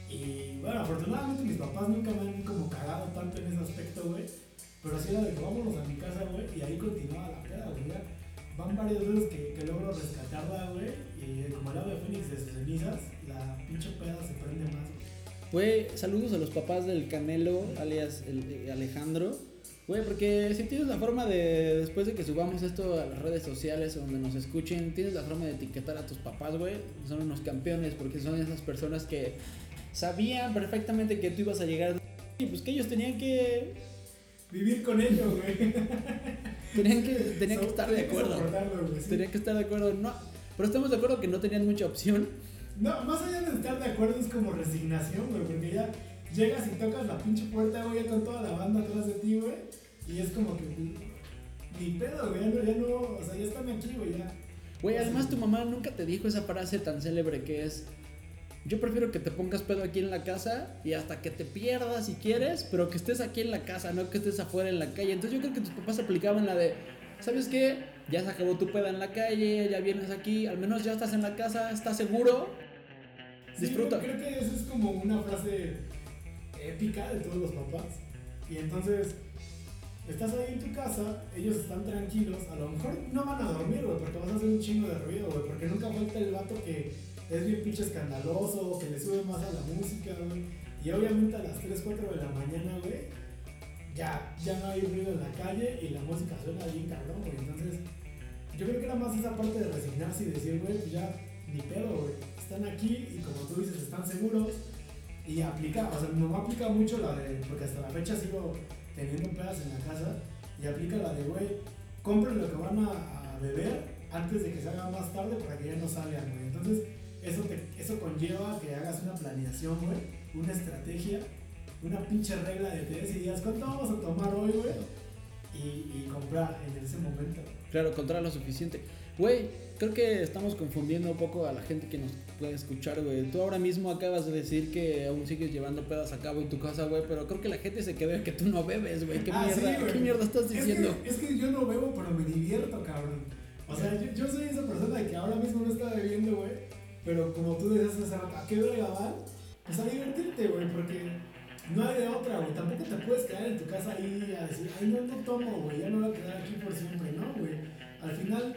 Y bueno, afortunadamente mis papás nunca me han como cagado tanto en ese aspecto, güey. Pero sí era de que vámonos a mi casa, güey, y ahí continuaba la peda, güey. Van varias veces que, que logro rescatarla, güey, y como el ave fénix de sus cenizas, la pinche peda se prende más, güey. Saludos a los papás del Canelo, alias el, eh, Alejandro. Güey, porque si tienes la forma de, después de que subamos esto a las redes sociales donde nos escuchen, tienes la forma de etiquetar a tus papás, güey. Son unos campeones porque son esas personas que sabían perfectamente que tú ibas a llegar y pues que ellos tenían que, Vivir con ello, güey. tenían que, tenían que estar de acuerdo. Tenían que estar de acuerdo, no. Pero estamos de acuerdo que no tenían mucha opción. No, más allá de estar de acuerdo es como resignación, güey, porque ya llegas y tocas la pinche puerta, güey, ya con toda la banda atrás de ti, güey, y es como que ni pedo, güey, ya no, o sea, ya están aquí, güey, ya. Güey, además tu mamá nunca te dijo esa frase tan célebre que es yo prefiero que te pongas pedo aquí en la casa y hasta que te pierdas si quieres, pero que estés aquí en la casa, no que estés afuera en la calle. Entonces yo creo que tus papás aplicaban la de, ¿sabes qué? Ya se acabó tu peda en la calle, ya vienes aquí, al menos ya estás en la casa, estás seguro. Sí, Disfruta. Creo que esa es como una frase épica de todos los papás. Y entonces, estás ahí en tu casa, ellos están tranquilos, a lo mejor no van a dormir, güey, porque vas a hacer un chingo de ruido, güey, porque nunca falta el vato que es bien pinche escandaloso, que le sube más a la música, güey. Y obviamente a las 3, 4 de la mañana, güey, ya, ya no hay ruido en la calle y la música suena bien cabrón, güey. Entonces, yo creo que era más esa parte de resignarse y decir, güey, pues ya, ni pedo, güey. Están aquí y como tú dices, están seguros. Y aplica, o sea, mi mamá aplica mucho la de, porque hasta la fecha sigo teniendo pedas en la casa, y aplica la de, güey, compren lo que van a, beber antes de que se haga más tarde para que ya no salgan, güey. Entonces, eso, te, eso conlleva que hagas una planeación, güey, una estrategia, una pinche regla de tres y digas, ¿cuánto vamos a tomar hoy, güey? Y, comprar en ese momento. Claro, controlar lo suficiente. Güey, creo que estamos confundiendo un poco a la gente que nos puede escuchar, güey. Tú ahora mismo acabas de decir que aún sigues llevando pedas a cabo en tu casa, güey, pero creo que la gente se quedó en que tú no bebes, güey. ¿Qué, Ah, mierda. ¿Qué mierda estás Es que- diciendo? Es que, yo no bebo, pero me divierto, cabrón. O sea, yo, yo soy esa persona que ahora mismo no está bebiendo, güey. Pero como tú decías hace rato, ¿a qué verga van? Pues a divertirte, güey, porque no hay de otra, güey. Tampoco te puedes quedar en tu casa ahí a decir, ay, no, no tomo, güey, ya me voy a quedar aquí por siempre, ¿no, güey? Al final,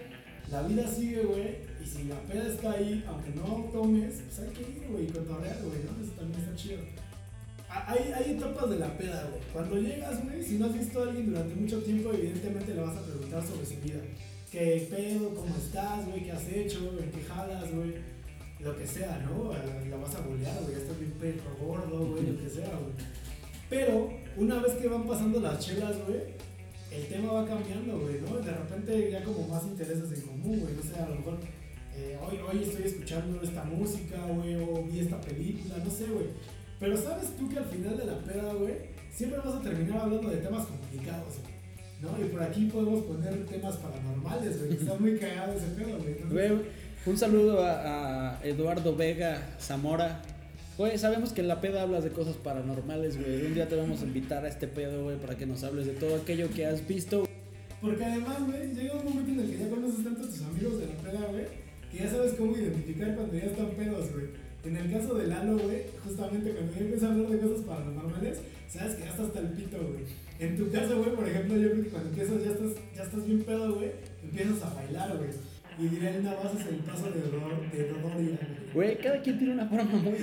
la vida sigue, güey, y si la peda está ahí, aunque no tomes, pues hay que ir, güey, cotorrear, güey, ¿no? Eso también está chido. Ah, Hay, hay etapas de la peda, güey. Cuando llegas, güey, si no has visto a alguien durante mucho tiempo, evidentemente le vas a preguntar sobre su vida. ¿Qué pedo? ¿Cómo estás, güey? ¿Qué has hecho? ¿En qué jalas, güey? Lo que sea, ¿no? Eh, La vas a bolear, güey. Estás bien perro gordo, güey, lo que sea, güey. Pero, una vez que van pasando las chelas, güey, el tema va cambiando, güey, ¿no? De repente ya como más intereses en común, güey. No sé, a lo mejor eh, hoy, hoy estoy escuchando esta música, güey, o vi esta película, no sé, güey. Pero sabes tú que al final de la peda, güey, siempre vas a terminar hablando de temas complicados, güey. ¿No? Y por aquí podemos poner temas paranormales, güey. Está muy cagado ese pedo, güey. Güey, un saludo a Eduardo Vega Zamora. Güey, sabemos que en la peda hablas de cosas paranormales, güey. Un día te vamos a invitar a este pedo, güey, para que nos hables de todo aquello que has visto. Porque además, güey, llega un momento en el que ya conoces tanto a tus amigos de la peda, güey, que ya sabes cómo identificar cuando ya están pedos, güey. En el caso de Lalo, güey, justamente cuando ya empieza a hablar de cosas paranormales, sabes que ya estás hasta el pito, güey. En tu caso, güey, por ejemplo, yo creo que cuando empiezas, ya estás, ya estás bien pedo, güey, empiezas a bailar, güey. Y diré, una base es el paso de Dor- de Dodoria, güey. Güey, cada quien tiene una forma muy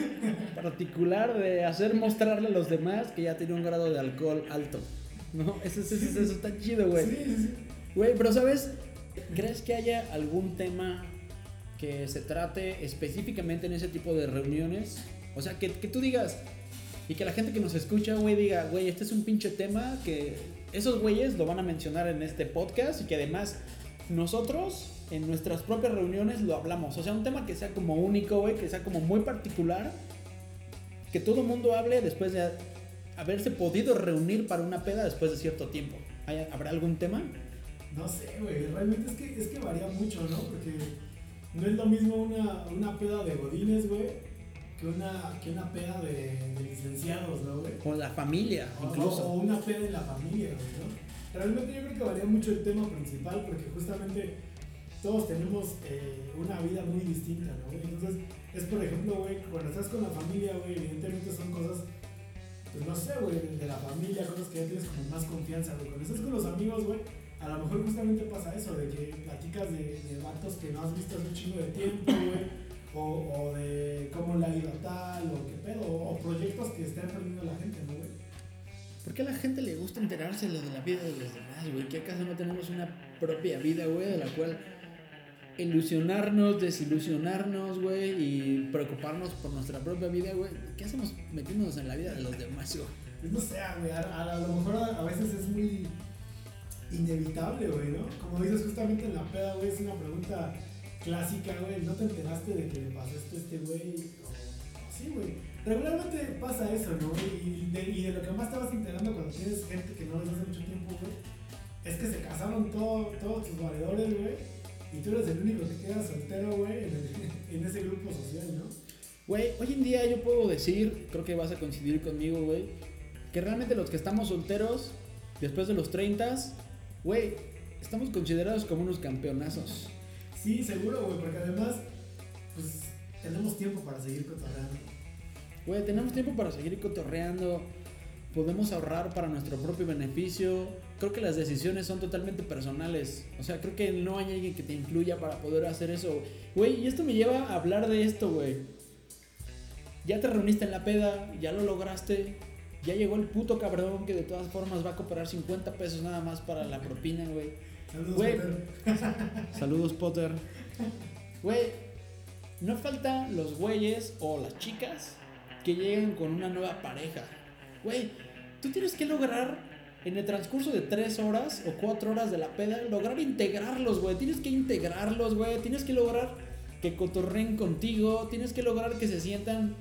particular de hacer mostrarle a los demás que ya tiene un grado de alcohol alto. ¿No? Eso, eso, eso, eso está chido, güey. Sí, sí. Güey, pero ¿sabes? ¿Crees que haya algún tema que se trate específicamente en ese tipo de reuniones? O sea, que, que tú digas y que la gente que nos escucha, güey, diga, güey, este es un pinche tema que esos güeyes lo van a mencionar en este podcast y que además nosotros en nuestras propias reuniones lo hablamos. O sea, un tema que sea como único, güey, que sea como muy particular, que todo el mundo hable después de haberse podido reunir para una peda después de cierto tiempo. ¿Hay- ¿Habrá algún tema? No sé, güey, realmente es que, es que varía mucho, ¿no? Porque no es lo mismo una, una peda de godines, güey, que una, que una peda de, de licenciados, ¿no, güey? Con la familia, O- incluso. O, una peda en la familia, güey, ¿no? Realmente yo creo que varía mucho el tema principal porque justamente todos tenemos eh, una vida muy distinta, ¿no? Entonces, es por ejemplo, güey, cuando estás con la familia, güey, evidentemente son cosas, pues no sé, güey, de la familia, cosas que ya tienes como más confianza, güey. Cuando estás con los amigos, güey, a lo mejor justamente pasa eso, de que platicas de, de vatos que no has visto hace un chingo de tiempo, güey, o, o de cómo le ha ido a tal, o qué pedo, o, proyectos que estén aprendiendo la gente, ¿no, güey? ¿Por qué a la gente le gusta enterarse de la vida de los demás, güey? ¿Qué acaso no tenemos una propia vida, güey, de la cual ilusionarnos, desilusionarnos, güey, y preocuparnos por nuestra propia vida, güey? ¿Qué hacemos metiéndonos en la vida de los demás, güey? No sé, güey, a, lo mejor a, veces es muy inevitable, güey, ¿no? Como dices justamente en la peda, güey, es una pregunta clásica, güey, ¿no te enteraste de que le pasó esto este güey? Sí, güey. Regularmente pasa eso, ¿no? Y de, y de lo que más te vas enterando cuando tienes gente que no ves hace mucho tiempo, güey, es que se casaron todo- todos tus valedores, güey, y tú eres el único que queda soltero, güey, en, ese grupo social, ¿no? Güey, hoy en día yo puedo decir, creo que vas a coincidir conmigo, güey, que realmente los que estamos solteros, después de los 30, güey, estamos considerados como unos campeonazos. Sí, seguro, güey, porque además, pues, tenemos tiempo para seguir cotorreando. Güey, tenemos tiempo para seguir cotorreando. Podemos ahorrar para nuestro propio beneficio. Creo que las decisiones son totalmente personales. O sea, creo que no hay alguien que te incluya para poder hacer eso. Güey, y esto me lleva a hablar de esto, güey. Ya te reuniste en la peda, ya lo lograste. ya llegó el puto cabrón que de todas formas va a cooperar 50 pesos nada más para la propina, güey. Saludos, Güey. Peter. Saludos, Potter. Güey, no faltan los güeyes o las chicas que llegan con una nueva pareja. Güey, tú tienes que lograr en el transcurso de tres horas o cuatro horas de la peda, lograr integrarlos, güey. Tienes que integrarlos, güey. Tienes que lograr que cotorren contigo. Tienes que lograr que se sientan.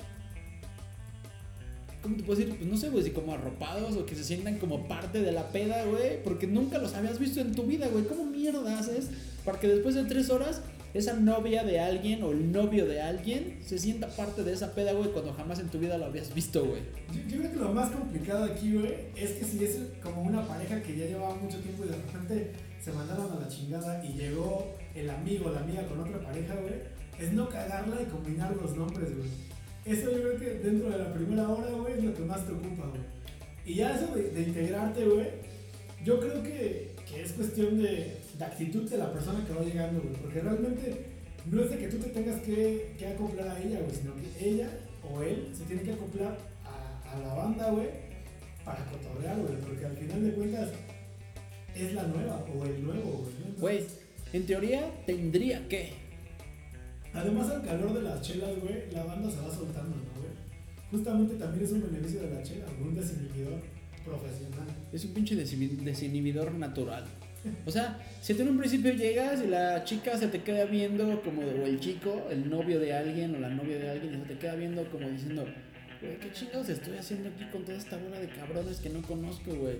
¿Cómo te puedo decir? Pues no sé, güey, si como arropados o que se sientan como parte de la peda, güey. Porque nunca los habías visto en tu vida, güey. ¿Cómo mierda haces para que después de tres horas esa novia de alguien o el novio de alguien se sienta parte de esa peda, güey, cuando jamás en tu vida lo habías visto, güey? Yo, creo que lo más complicado aquí, güey, es que si es como una pareja que ya llevaba mucho tiempo y de repente se mandaron a la chingada y llegó el amigo o la amiga con otra pareja, güey, es no cagarla y combinar los nombres, güey. Eso yo creo que dentro de la primera hora, güey, es lo que más te ocupa, güey. Y ya eso de, de integrarte, güey, yo creo que, que es cuestión de, de actitud de la persona que va llegando, güey. Porque realmente no es de que tú te tengas que, que acoplar a ella, güey, sino que ella o él se tiene que acoplar a, a la banda, güey, para cotorrear, güey. Porque al final de cuentas es la nueva o el nuevo, güey. ¿no? Güey, en teoría tendría que. Además, al calor de las chelas, güey, la banda se va soltando, ¿no, güey? Justamente también es un beneficio de la chela, un desinhibidor profesional. Es un pinche desinhi- desinhibidor natural. O sea, si tú en un principio llegas y la chica se te queda viendo como, o el chico, el novio de alguien o la novia de alguien, se te queda viendo como diciendo, güey, ¿qué chingados estoy haciendo aquí con toda esta bola de cabrones que no conozco, güey?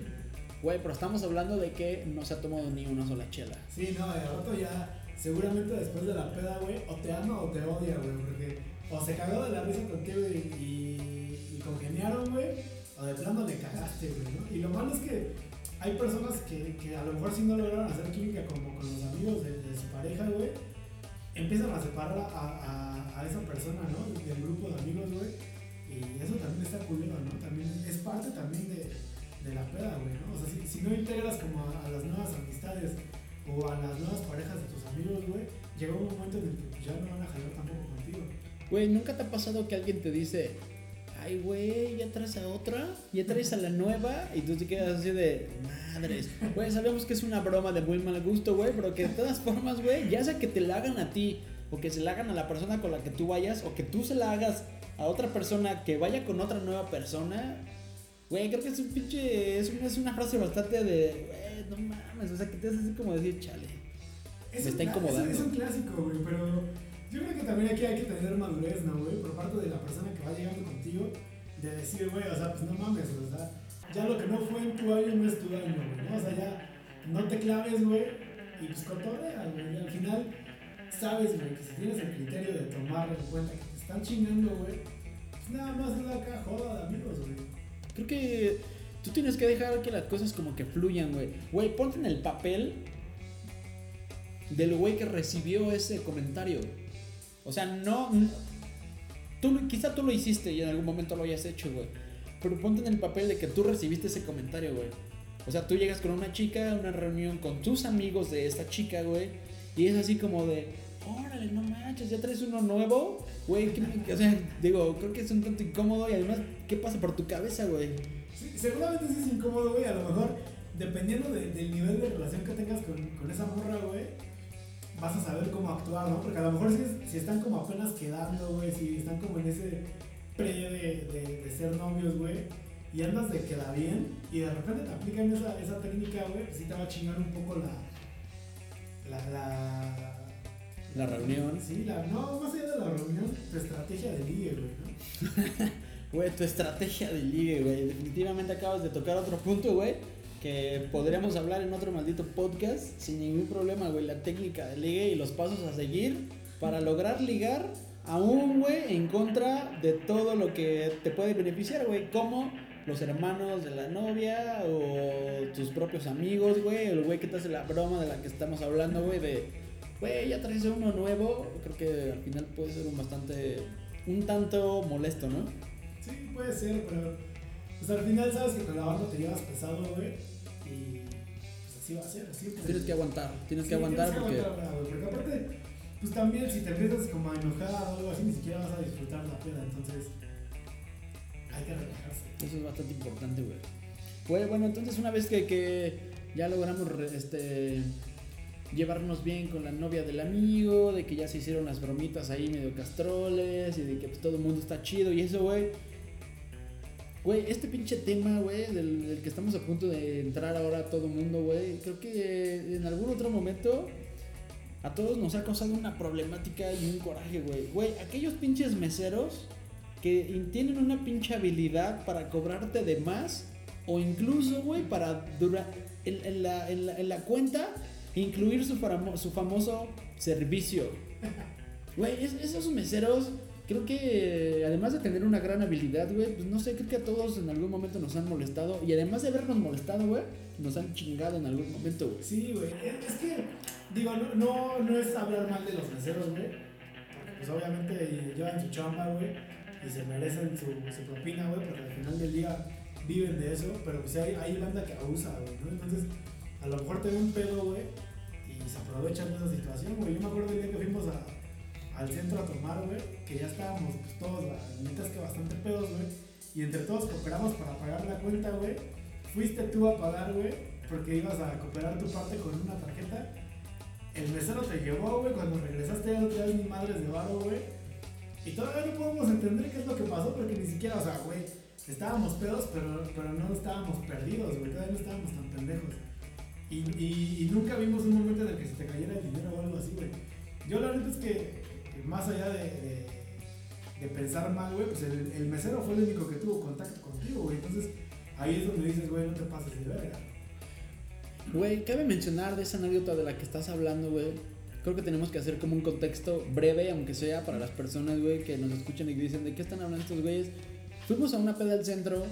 Güey, pero estamos hablando de que no se ha tomado ni una sola chela. Sí, no, de rato ya, seguramente después de la peda, güey, o te ama o te odia, güey, porque o se cagó de la risa contigo y, y congeniaron, güey, o de plano le cagaste, güey, ¿no? Y lo malo es que hay personas que, que a lo mejor si no lograron hacer química como con los amigos de, su pareja, güey, empiezan a separar a, esa persona, ¿no? Del grupo de amigos, güey, y eso también está culero, ¿no? También es parte también de, de la peda, güey, ¿no? O sea, si, si no integras como a, a las nuevas amistades o a las nuevas parejas de tus amigos, güey, llega un momento en el que ya no van a jalar tampoco contigo. Güey, ¿nunca te ha pasado que alguien te dice, ay, güey, ya traes a otra, ya traes a la nueva, y tú te quedas así de, madres. Güey, sabemos que es una broma de muy mal gusto, güey, pero que de todas formas, güey, ya sea que te la hagan a ti, o que se la hagan a la persona con la que tú vayas, o que tú se la hagas a otra persona que vaya con otra nueva persona, güey, creo que es un pinche, es una, es una frase bastante de, güey, no mames, o sea, que te hace así como decir, chale. Es Me está incomodando. Es, es un clásico, güey, pero yo creo que también aquí hay que tener madurez, ¿no, güey? Por parte de la persona que va llegando contigo, de decir, güey, o sea, pues no mames, o sea, ya lo que no fue en tu año no es tu año, güey, ¿no? O sea, ya no te claves, güey, y pues cotorrea, güey, al final sabes, güey, que si tienes el criterio de tomar en cuenta que te están chingando, güey, pues nada más es acá joda de amigos, güey. Creo que tú tienes que dejar que las cosas como que fluyan, güey. Güey, ponte en el papel del güey que recibió ese comentario. O sea, no... Tú, quizá tú lo hiciste y en algún momento lo hayas hecho, güey. Pero ponte en el papel de que tú recibiste ese comentario, güey. O sea, tú llegas con una chica a una reunión con tus amigos de esta chica, güey. Y es así como de, órale, no manches, ya traes uno nuevo. Güey, ¿qué me- o sea, digo, creo que es un tanto incómodo y además, ¿qué pasa por tu cabeza, güey? Sí, seguramente sí es incómodo, güey. A lo mejor, dependiendo de- del nivel de relación que tengas con, con esa morra, güey, vas a saber cómo actuar, ¿no? Porque a lo mejor si, si están como apenas quedando, güey, si están como en ese pre de, de- de ser novios, güey, y andas de queda bien, y de repente te aplican esa, esa técnica, güey, sí te va a chingar un poco la. La. la La reunión. Sí, la, no, más allá de la reunión, tu estrategia de ligue, güey, ¿no? Güey, tu estrategia de ligue, güey. Definitivamente acabas de tocar otro punto, güey. Que podríamos hablar en otro maldito podcast sin ningún problema, güey. La técnica de ligue y los pasos a seguir para lograr ligar a un güey en contra de todo lo que te puede beneficiar, güey. Como los hermanos de la novia o tus propios amigos, güey. El güey que te hace la broma de la que estamos hablando, güey. De, güey, ya traes uno nuevo. Creo que al final puede ser un bastante, un tanto molesto, ¿no? Sí, puede ser, pero pues al final sabes que con la banda te llevas pesado, güey. Y pues así va a ser, así pues, Tienes que aguantar, tienes sí, que aguantar tienes que porque aguantar, porque aparte, pues también si te empiezas como a enojar o algo así, ni siquiera vas a disfrutar la peda, entonces hay que relajar quejarse. Eso es bastante importante, güey. Pues bueno, entonces una vez que, que ya logramos este llevarnos bien con la novia del amigo, de que ya se hicieron las bromitas ahí medio castroles y de que pues, todo el mundo está chido y eso, güey. Güey, este pinche tema, güey, del, que estamos a punto de entrar ahora todo el mundo, güey, creo que en algún otro momento a todos nos ha causado una problemática y un coraje, güey. Güey, aquellos pinches meseros que tienen una pinche habilidad para cobrarte de más o incluso, güey, para durar en, la, en la- en la cuenta incluir su, famo- su famoso servicio. Güey, es- esos meseros creo que además de tener una gran habilidad, güey, pues no sé, creo que a todos en algún momento nos han molestado y además de habernos molestado, güey, nos han chingado en algún momento, güey. Sí, güey. Es, que, digo, no, no, es hablar mal de los meseros, güey. Pues, obviamente llevan su chamba, güey. Y se merecen su, su propina, güey. Porque al final del día viven de eso. Pero pues hay, hay banda que abusa, güey, ¿no? Entonces, a lo mejor te ven un pedo, güey. Y se aprovechan de esa situación, güey. Yo me acuerdo el día que fuimos a, al centro a tomar, güey. Que ya estábamos, pues todos, la neta es que bastante pedos, güey. Y entre todos cooperamos para pagar la cuenta, güey. Fuiste tú a pagar, güey, porque ibas a cooperar tu parte con una tarjeta. El mesero te llevó, güey, cuando regresaste ya no traías ni madres de varo, güey. Y todavía no podemos entender qué es lo que pasó porque ni siquiera, o sea, güey, estábamos pedos, pero, pero no estábamos perdidos, güey, todavía no estábamos tan pendejos. Y, y, y nunca vimos un momento en el que se te cayera el dinero o algo así, güey. Yo la neta es que más allá de, de, pensar mal, güey, pues el, mesero fue el único que tuvo contacto contigo, güey. Entonces ahí es donde dices, güey, no te pases de verga. Güey, cabe mencionar de esa anécdota de la que estás hablando, güey. Creo que tenemos que hacer como un contexto breve, aunque sea para las personas, güey, que nos escuchan y dicen de qué están hablando estos güeyes. Fuimos a una peda al centro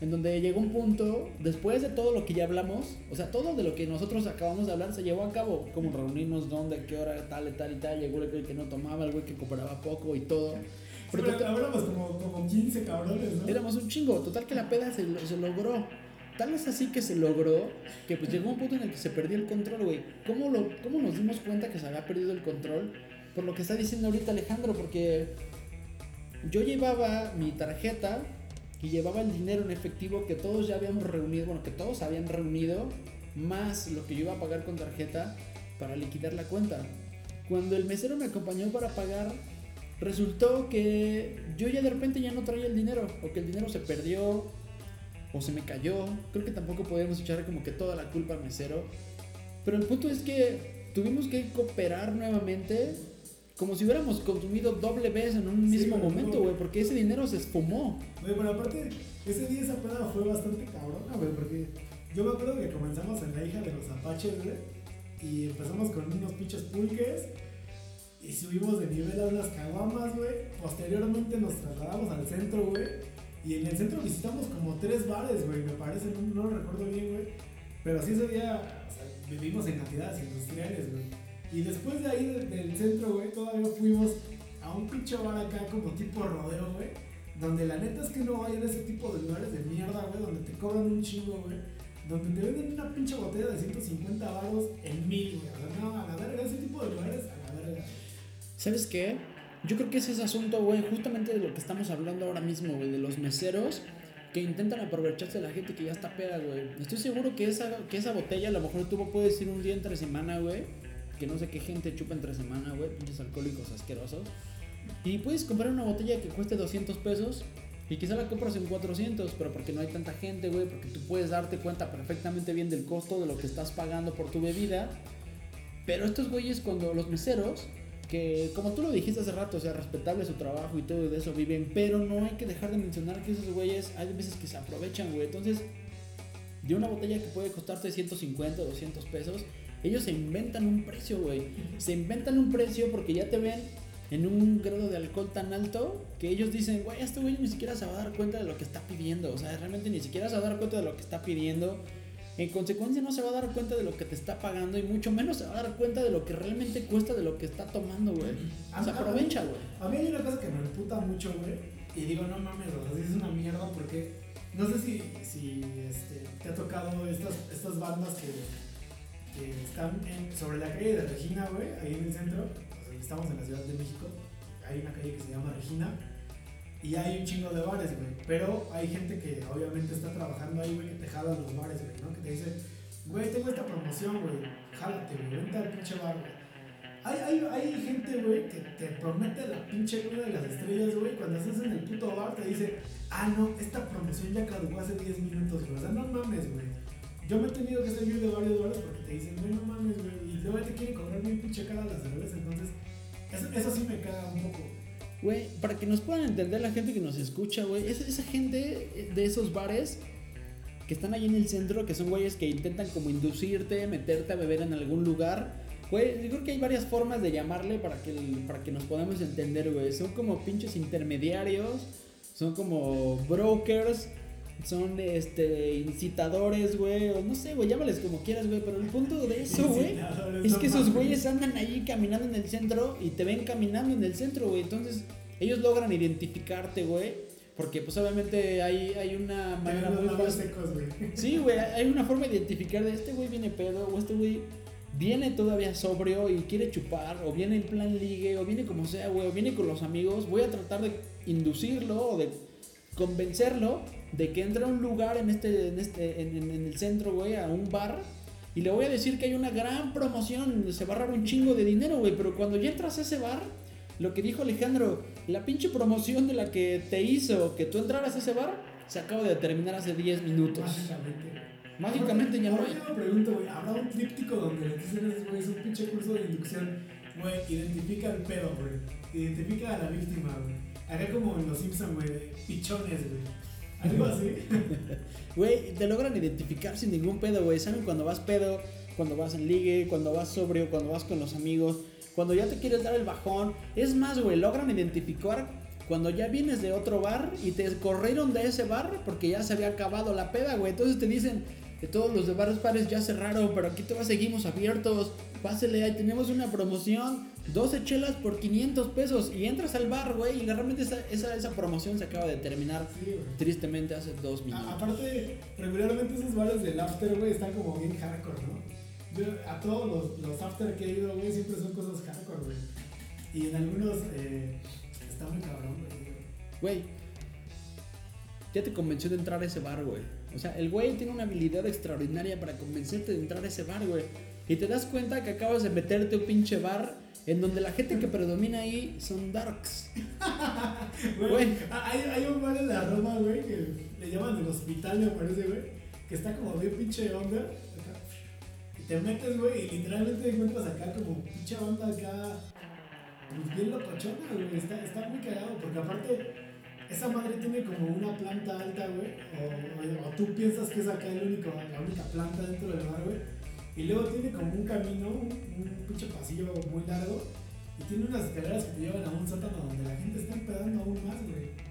en donde llegó un punto, después de todo lo que ya hablamos, o sea, todo de lo que nosotros acabamos de hablar se llevó a cabo, como reunirnos, dónde, qué hora, tal y tal y tal. Llegó el güey que no tomaba, el güey que cooperaba poco y todo. Pero hablamos como, como 15 cabrones, ¿no? Éramos un chingo, total que la peda se, se logró. Tal es así que se logró que pues llegó un punto en el que se perdió el control, güey. ¿Cómo, lo, ¿Cómo nos dimos cuenta que se había perdido el control? Por lo que está diciendo ahorita Alejandro, porque yo llevaba mi tarjeta y llevaba el dinero en efectivo que todos ya habíamos reunido, bueno, que todos habían reunido, más lo que yo iba a pagar con tarjeta para liquidar la cuenta. Cuando el mesero me acompañó para pagar, resultó que yo ya de repente ya no traía el dinero, o que el dinero se perdió, o se me cayó. Creo que tampoco podemos echar como que toda la culpa al mesero. Pero el punto es que tuvimos que cooperar nuevamente, como si hubiéramos consumido doble vez en un mismo momento, güey, porque ese dinero se esfumó. Güey, pero aparte, ese día esa peda fue bastante cabrona, güey, porque yo me acuerdo que comenzamos en la hija de los apaches, güey, y empezamos con unos pinches pulques, y subimos de nivel a unas caguamas, güey. Posteriormente nos trasladamos al centro, güey, y en el centro visitamos como tres bares, güey, me parece, no, no lo recuerdo bien, güey, pero sí ese día, o sea, vivimos en cantidades industriales, güey. Y después de ahí del, centro, güey, todavía fuimos a un pinche bar acá como tipo rodeo, güey. Donde la neta es que no vayan ese tipo de lugares de mierda, güey, donde te cobran un chingo, güey. Donde te venden una pinche botella de 150 baros en mil, güey. O sea, no, a la verga, ese tipo de lugares, a la verga. ¿Sabes qué? Yo creo que ese es asunto, güey, justamente de lo que estamos hablando ahora mismo, güey, de los meseros que intentan aprovecharse de la gente que ya está peda, güey. Estoy seguro que esa, que esa botella a lo mejor tú puedes ir un día entre semana, güey. Que no sé qué gente chupa entre semana, güey. Pinches alcohólicos asquerosos. Y puedes comprar una botella que cueste 200 pesos. Y quizá la compras en 400, pero porque no hay tanta gente, güey. Porque tú puedes darte cuenta perfectamente bien del costo de lo que estás pagando por tu bebida. Pero estos güeyes, cuando los meseros, que como tú lo dijiste hace rato, o sea, respetable su trabajo y todo de eso viven, pero no hay que dejar de mencionar que esos güeyes hay veces que se aprovechan, güey. Entonces, de una botella que puede costarte 150 o 200 pesos, ellos se inventan un precio, güey. Se inventan un precio porque ya te ven en un grado de alcohol tan alto que ellos dicen, güey, este güey ni siquiera se va a dar cuenta de lo que está pidiendo. O sea, realmente ni siquiera se va a dar cuenta de lo que está pidiendo. En consecuencia no se va a dar cuenta de lo que te está pagando y mucho menos se va a dar cuenta de lo que realmente cuesta de lo que está tomando, güey. Se aprovecha, güey. A mí hay una cosa que me emputa mucho, güey. Y digo, no mames, o sea, es una mierda porque no sé si, si este, te ha tocado estas, estas bandas que, están sobre la calle de Regina, güey, ahí en el centro. Estamos en la Ciudad de México. Hay una calle que se llama Regina. Y hay un chingo de bares, güey. Pero hay gente que obviamente está trabajando ahí, güey, que te jala los bares, güey, ¿no? Que te dice, güey, tengo esta promoción, güey, jálate, güey, vente al pinche bar, güey. Hay, hay, hay gente, güey, que te promete la pinche luna de las estrellas, güey. Cuando estás en el puto bar, te dice, ah, no, esta promoción ya caducó hace 10 minutos, güey. O sea, no mames, güey. Yo me he tenido que salir de varios bares porque te dicen, güey, no mames, güey. Y luego te quieren cobrar bien pinche cara las cervezas. Entonces, eso, eso sí me caga un poco. Güey, para que nos puedan entender la gente que nos escucha, güey, esa, esa gente de esos bares que están ahí en el centro, que son güeyes que intentan como inducirte, meterte a beber en algún lugar. Güey, yo creo que hay varias formas de llamarle para que, para que nos podamos entender, güey. Son como pinches intermediarios, son como brokers, son este incitadores, güey, o no sé, güey, llámales como quieras, güey, pero el punto de eso, güey, es que esos güeyes andan ahí caminando en el centro y te ven caminando en el centro, güey. Entonces, ellos logran identificarte, güey. Porque pues obviamente hay, hay una manera muy fácil. Sí, güey, hay una forma de identificar de este güey viene pedo, o este güey viene todavía sobrio y quiere chupar, o viene en plan ligue, o viene como sea, güey, o viene con los amigos. Voy a tratar de inducirlo o de convencerlo de que entre a un lugar en este, en este, en, en- en el centro, güey, a un bar. Y le voy a decir que hay una gran promoción se va a ahorrar un chingo de dinero, güey. Pero cuando ya entras a ese bar, lo que dijo Alejandro, la pinche promoción de la que te hizo que tú entraras a ese bar, se acaba de terminar hace 10 minutos. Mágicamente. Mágicamente ya no hay. yo me pregunto, güey, ¿habrá un tríptico donde les dicen a esos güeyes un pinche curso de inducción? Güey, identifica el pedo, güey. Identifica a la víctima, güey. Haré como en los Simpsons, güey, pichones, güey. Algo así. Güey, te logran identificar sin ningún pedo, güey. Saben cuando vas pedo, cuando vas en ligue, cuando vas sobrio, cuando vas con los amigos, cuando ya te quieres dar el bajón. Es más, güey, logran identificar cuando ya vienes de otro bar y te corrieron de ese bar porque ya se había acabado la peda, güey. Entonces te dicen que todos los de bares pares ya cerraron, pero aquí todavía seguimos abiertos. Pásele, ahí tenemos una promoción, 12 chelas por 500 pesos. Y entras al bar, güey, y realmente esa, esa, esa promoción se acaba de terminar Sí, tristemente hace dos minutos. A- aparte, regularmente esos bares del after, güey, están como bien hardcore, ¿no? Yo, a todos los, los after que he ido, güey, siempre son cosas hardcore, güey. Y en algunos, eh, está muy cabrón, güey. Güey, ya te convenció de entrar a ese bar, güey. O sea, el güey tiene una habilidad extraordinaria para convencerte de entrar a ese bar, güey. Y te das cuenta que acabas de meterte un pinche bar en donde la gente que predomina ahí son darks. Güey, Güey. Hay, hay un bar en la Roma, güey, que le llaman el hospital, me parece, güey, que está como bien pinche onda. acá, Y te metes, güey, y literalmente encuentras acá como pinche onda acá, pues bien locochona, güey. Está, está muy cagado, porque aparte, esa madre tiene como una planta alta, güey, o, o- o tú piensas que es acá el único, la única planta dentro del bar, güey. Y luego tiene como un camino, un, un pinche pasillo muy largo. Y tiene unas escaleras que te llevan a un sótano donde la gente está empedando aún más, güey.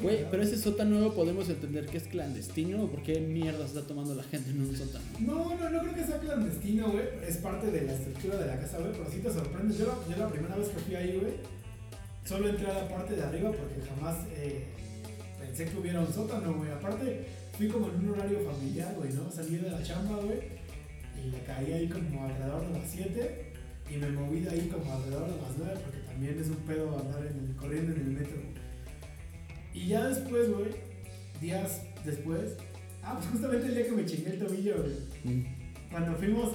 Güey, pero ese sótano podemos entender que es clandestino o por qué mierda se está tomando la gente en un sótano. No, no, no creo que sea clandestino, güey. Es parte de la estructura de la casa, güey. Pero sí te sorprende. Yo la, yo la primera vez que fui ahí, güey, solo entré a la parte de arriba porque jamás eh, pensé que hubiera un sótano, güey. Aparte, fui como en un horario familiar, güey, ¿no? Salí de la chamba, güey. Y le caí ahí como alrededor de las 7. Y me moví de ahí como alrededor de las 9 porque también es un pedo andar en el- corriendo en el metro. Y ya después, güey, días después, ah, pues justamente el día que me chingué el tobillo, güey. Cuando fuimos,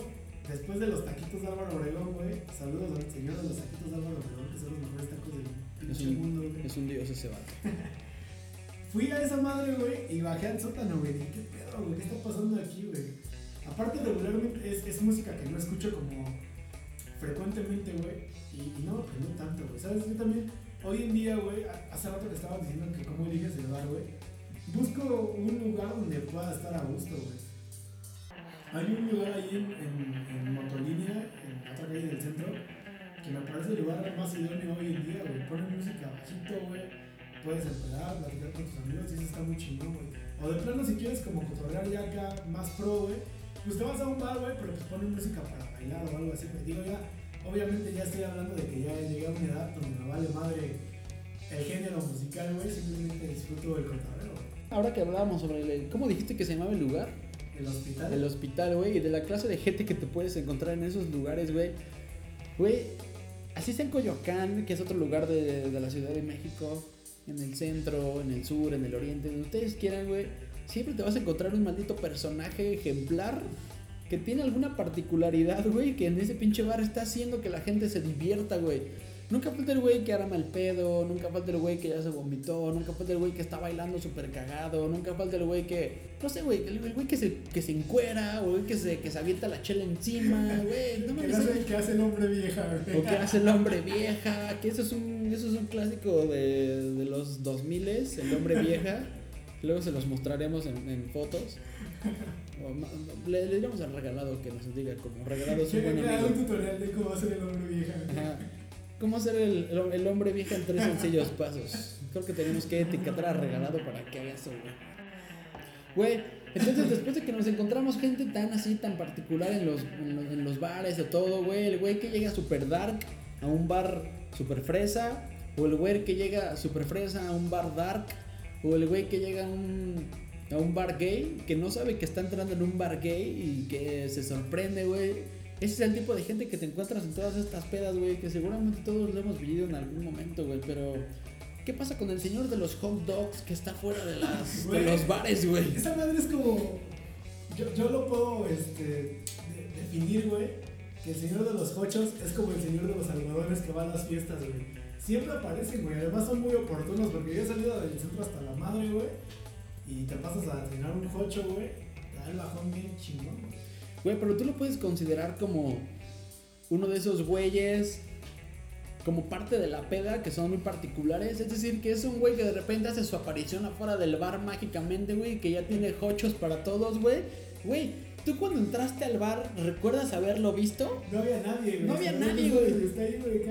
después de los taquitos de Álvaro Obregón, güey, saludos al señor de los taquitos de Álvaro Obregón, que son los mejores tacos del Es mundo, un, güey. es un dios ese vato. Fui a esa madre, güey, y bajé al sótano, güey. ¿qué pedo, güey? ¿Qué está pasando aquí, güey? Aparte, regularmente es, es música que no escucho como frecuentemente, güey. Y, no me prendió tanto, güey. ¿Sabes? Yo también, hoy en día, güey, hace rato que estabas diciendo que cómo eliges el bar, güey. Busco un lugar donde pueda estar a gusto, güey. Hay un lugar ahí en, en, en Motolínea, en otra calle del centro, que me parece el lugar más idóneo hoy en día, güey. Ponen música bajito, güey. Puedes empezar, platicar con tus amigos y eso está muy chingón, güey. O de plano, si quieres como cotorrear ya acá más pro, güey, pues te vas a un bar, güey, pero pues ponen música para bailar o algo así, güey. Digo, ya, obviamente ya estoy hablando de que ya llegué a una edad donde me vale madre el género musical, güey. Simplemente disfruto el cotorreo. Ahora que hablábamos sobre el. ¿Cómo dijiste que se llamaba el lugar? El hospital. El hospital, güey, y de la clase de gente que te puedes encontrar en esos lugares, güey. Güey, así sea en Coyoacán, que es otro lugar de, de la Ciudad de México, en el centro, en el sur, en el oriente, donde ustedes quieran, güey, siempre te vas a encontrar un maldito personaje ejemplar que tiene alguna particularidad, güey, que en ese pinche bar está haciendo que la gente se divierta, güey. Nunca falta el güey que arma el pedo, nunca falta el güey que ya se vomitó, nunca falta el güey que está bailando súper cagado, nunca falta el güey que, no sé, güey, el, güey que se, que se encuera, o el güey que se, que se avienta la chela encima, güey, no mames. hace, que hace el hombre vieja, güey. O que hace el hombre vieja, que eso es un, eso es un clásico de, de los 2000 el hombre vieja. Luego se los mostraremos en, en fotos. O le, le diremos al regalado que nos diga como regalado es un buen haga un amigo. tutorial de cómo hacer el hombre vieja. Ajá. ¿Cómo hacer el, el- el hombre vieja en tres sencillos pasos? Creo que tenemos que etiquetar a regalado para que haga eso, güey. Güey, entonces después de que nos encontramos gente tan así, tan particular en los, en los, en los bares de todo, güey, el güey que llega super dark a un bar super fresa, o el güey que llega super fresa a un bar dark, o el güey que llega a un, a un bar gay, que no sabe que está entrando en un bar gay y que se sorprende, güey. Ese es el tipo de gente que te encuentras en todas estas pedas, güey, que seguramente todos lo hemos vivido en algún momento, güey, pero... ¿Qué pasa con el señor de los hot dogs que está fuera de, las, de los bares, güey? Esa madre es como. Yo, yo lo puedo este, de- definir, güey. Que el señor de los cochos es como el señor de los algodones que va a las fiestas, güey. Siempre aparecen, güey. Además son muy oportunos porque yo he salido del centro hasta la madre, güey. Y te pasas a cenar un cocho, güey. Te da el bajón bien chingón, güey. Güey, pero tú lo puedes considerar como uno de esos güeyes, como parte de la peda, que son muy particulares. Es decir, que es un güey que de repente hace su aparición afuera del bar mágicamente, güey, que ya tiene hochos para todos, güey. Güey, tú cuando entraste al bar, ¿recuerdas haberlo visto? No había nadie, güey. No había nadie, güey. Está ahí, güey.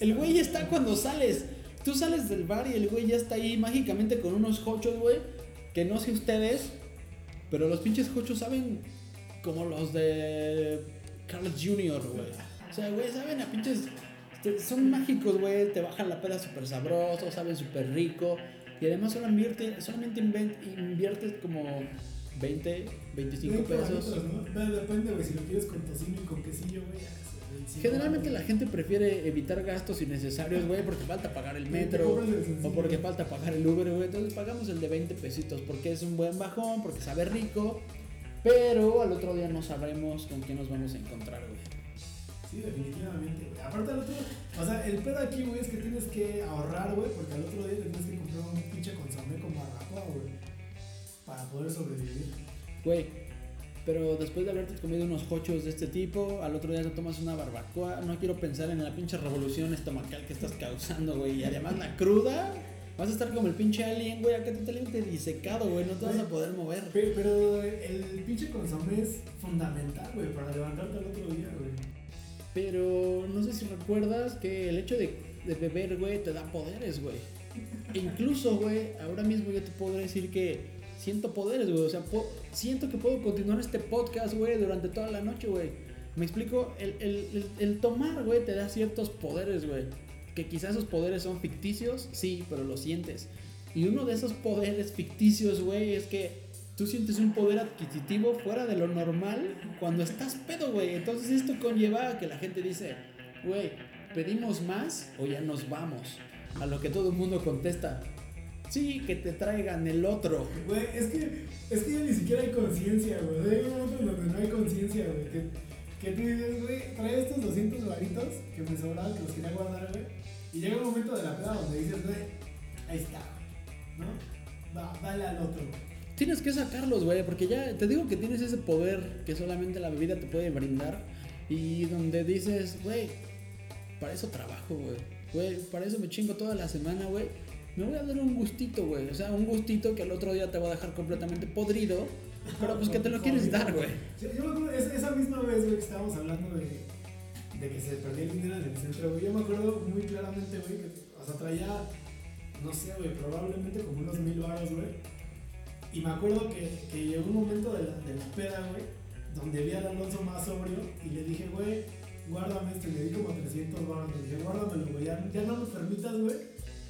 El güey está cuando sales. Tú sales del bar y el güey ya está ahí mágicamente con unos hochos, güey. Que no sé ustedes, pero los pinches hochos saben como los de Carl Jr., güey. O sea, güey, saben a pinches. Son mágicos, güey. Te bajan la peda súper sabroso, saben súper rico. Y además solamente, solamente inven- inviertes como 20, 25 Veinte pesos. Depende, güey. Si lo quieres con tocino y con quesillo, güey. Ya, 25 Generalmente la gente prefiere evitar gastos innecesarios, güey, porque falta pagar el metro o porque falta pagar el Uber, güey. Entonces pagamos el de 20 pesitos porque es un buen bajón, porque sabe rico, pero al otro día no sabremos con qué nos vamos a encontrar, güey. Sí, definitivamente, güey. Aparte, al otro, o sea, el pedo aquí, güey, es que tienes que ahorrar, güey, porque al otro día tienes que comprar un pinche consomé con barbacoa, güey, para poder sobrevivir. Güey, pero después de haberte comido unos hochos de este tipo, al otro día te tomas una barbacoa. No quiero pensar en la pinche revolución estomacal que estás causando, güey. Y además la cruda. Vas a estar como el pinche alien, güey, acá totalmente disecado, güey. No te vas a poder mover. Pero, pero el pinche consomé es fundamental, güey, para levantarte al otro día, güey. Pero no sé si recuerdas que el hecho de, de beber, güey, te da poderes, güey. E incluso, güey, ahora mismo yo te puedo decir que siento poderes, güey. O sea, po- siento que puedo continuar este podcast, güey, durante toda la noche, güey. Me explico, el, el, el, el tomar, güey, te da ciertos poderes, güey. Que quizás esos poderes son ficticios, sí, pero lo sientes. Y uno de esos poderes ficticios, güey, es que tú sientes un poder adquisitivo fuera de lo normal cuando estás pedo, güey. Entonces esto conlleva a que la gente dice, güey, ¿pedimos más o ya nos vamos? A lo que todo el mundo contesta, sí, que te traigan el otro. Güey, es que, es que ya ni siquiera hay conciencia, güey. Hay un momento en donde no hay conciencia, güey. Que, que tú dices, güey, trae estos 200 varitos que me sobraban, que los quería guardar, güey. Y llega un momento de la peda donde dices, güey, ahí está. ¿No? Va, dale al otro, güey. Tienes que sacarlos, güey, porque ya te digo que tienes ese poder que solamente la bebida te puede brindar y donde dices, güey, para eso trabajo, güey. Güey, para eso me chingo toda la semana, güey. Me voy a dar un gustito, güey. O sea, un gustito que al otro día te va a dejar completamente podrido, pero pues que te lo quieres dar, güey. Yo, yo me acuerdo, esa, misma vez, güey, que estábamos hablando de, de que se perdía el dinero en el centro, güey. Yo me acuerdo muy claramente, güey, que, o sea, traía, no sé, güey, probablemente como unos mil baros, güey. Y me acuerdo que, que llegó un momento de la, de la peda, güey, donde vi al Alonso más sobrio y le dije, güey, guárdame esto. Y le di como 300 baros. Le dije, guárdamelo, güey, ya, ya no me permitas, güey,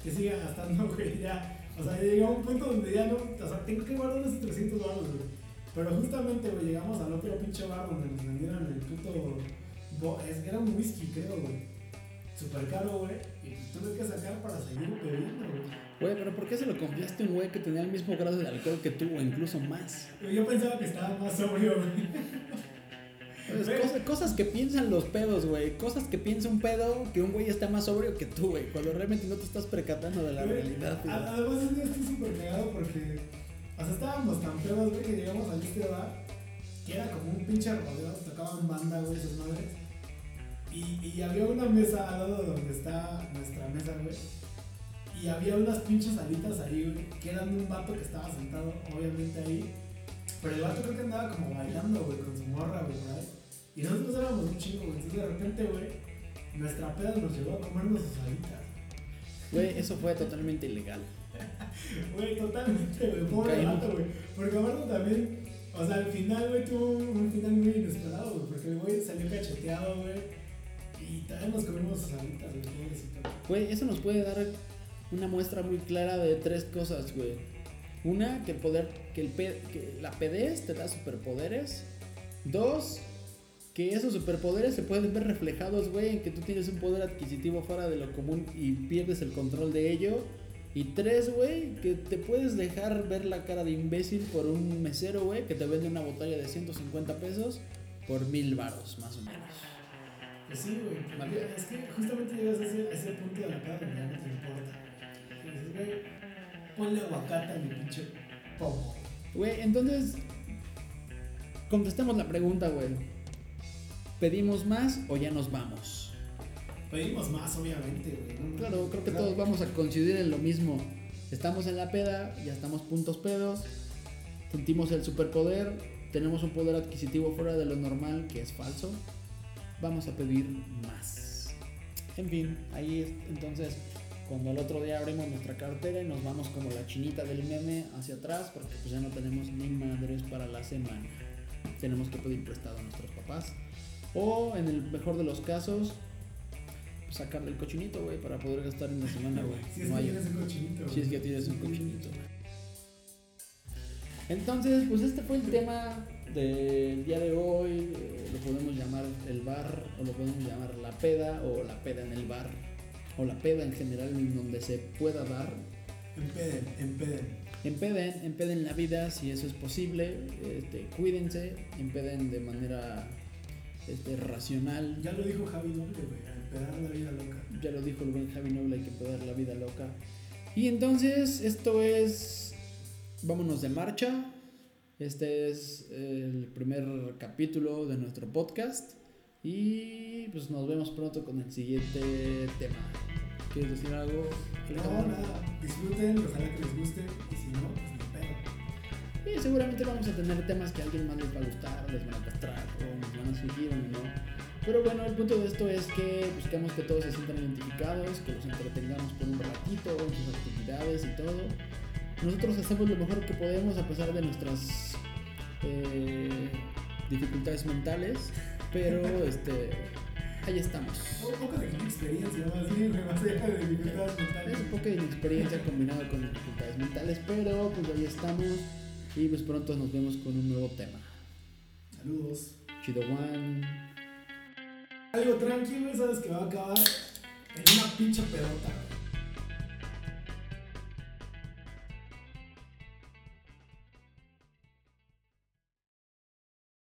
que siga gastando, güey, ya. O sea, llegó a un punto donde ya no, o sea, tengo que guardar esos 300 baros, güey. Pero justamente, güey, llegamos al otro pinche bar donde nos vendieron el puto. bo- es- Era un whisky, creo, güey. súper caro, güey. Y pues tuve que sacar para seguir bebiendo, güey. Güey, pero ¿por qué se lo confiaste a un güey que tenía el mismo grado de alcohol que tú o incluso más? Yo pensaba que estaba más sobrio, güey. Cosas que piensan los pedos, güey. Cosas que piensa un pedo que un güey está más sobrio que tú, güey. Cuando realmente no te estás percatando de la Güey, realidad, güey. Además, es que estoy súper cagado porque. O sea, estábamos tan pedos, güey, que llegamos al este bar. Que era como un pinche rodeo. Tocaban banda, güey, esas madres. Y, y había una mesa al lado de donde está nuestra mesa, güey. Y había unas pinches alitas ahí, güey. Que eran de un vato que estaba sentado, obviamente ahí. Pero el vato creo que andaba como bailando, güey, con su morra, güey, ahí. Y nosotros éramos un chingo, güey. Entonces de repente, güey, nuestra peda nos llevó a comernos sus alitas. Güey, eso fue totalmente ilegal. Güey, totalmente, güey. Pobre vato, güey. Porque aparte también, o sea, al final, güey, tuvo un final muy inesperado, güey. Porque el güey salió cacheteado, güey. Y también nos comimos sus alitas, güey. Güey, eso nos puede dar una muestra muy clara de tres cosas, güey. Una, que el poder, que, el pe- que la pedez te da superpoderes. Dos, que esos superpoderes se pueden ver reflejados, güey, en que tú tienes un poder adquisitivo fuera de lo común y pierdes el control de ello. Y tres, güey, que te puedes dejar ver la cara de imbécil por un mesero, güey, que te vende una botella de 150 pesos por mil varos, más o menos. Pues sí, güey. Vale. Es que justamente llegas a ese, a ese punto de la peda donde ya no te importa. Dices, güey, ponle aguacate a mi pinche pomo. Güey, entonces. Contestemos la pregunta, güey. ¿Pedimos más o ya nos vamos? Pedimos más, obviamente, güey. Claro, creo que todos vamos a coincidir en lo mismo. Estamos en la peda, ya estamos puntos pedos, sentimos el superpoder, tenemos un poder adquisitivo fuera de lo normal, que es falso. Vamos a pedir más. En fin, ahí es, entonces, cuando al otro día abrimos nuestra cartera y nos vamos como la chinita del meme hacia atrás, porque pues ya no tenemos ni madres para la semana. Tenemos que pedir prestado a nuestros papás. O en el mejor de los casos, sacarle el cochinito, güey, para poder gastar en la semana, güey. Si es No que tienes un cochinito, si es que tienes un cochinito. Entonces, pues este fue el tema del día de hoy. eh, lo podemos llamar el bar, o lo podemos llamar la peda, o la peda en el bar, o la peda en general en donde se pueda dar. Empeden, empeden. Empeden, empeden la vida si eso es posible. Este, cuídense, empeden de manera este, racional. Ya lo dijo Javi Noble, güey. A empedar la vida loca. Ya lo dijo el buen Javi Noble, hay que empedar la vida loca. Y entonces, esto es. Vámonos de marcha. Este es el primer capítulo de nuestro podcast. Y pues nos vemos pronto con el siguiente tema. ¿Quieres decir algo? No, nada. Disfruten, ojalá que les guste. Y si no, pues. Y seguramente vamos a tener temas que a alguien más les va a gustar, les van a castrar, o nos van a seguir o no. Pero bueno, el punto de esto es que buscamos que todos se sientan identificados, que los entretengamos por un ratito en sus actividades y todo. Nosotros hacemos lo mejor que podemos a pesar de nuestras eh, dificultades mentales, pero este, ahí estamos. Un poco de experiencia, más bien, más allá de dificultades Es mentales. un poco de inexperiencia combinada con dificultades mentales, pero pues ahí estamos y pues pronto nos vemos con un nuevo tema. Saludos. Chido One. Algo tranquilo, sabes que va a acabar en una pinche pelota.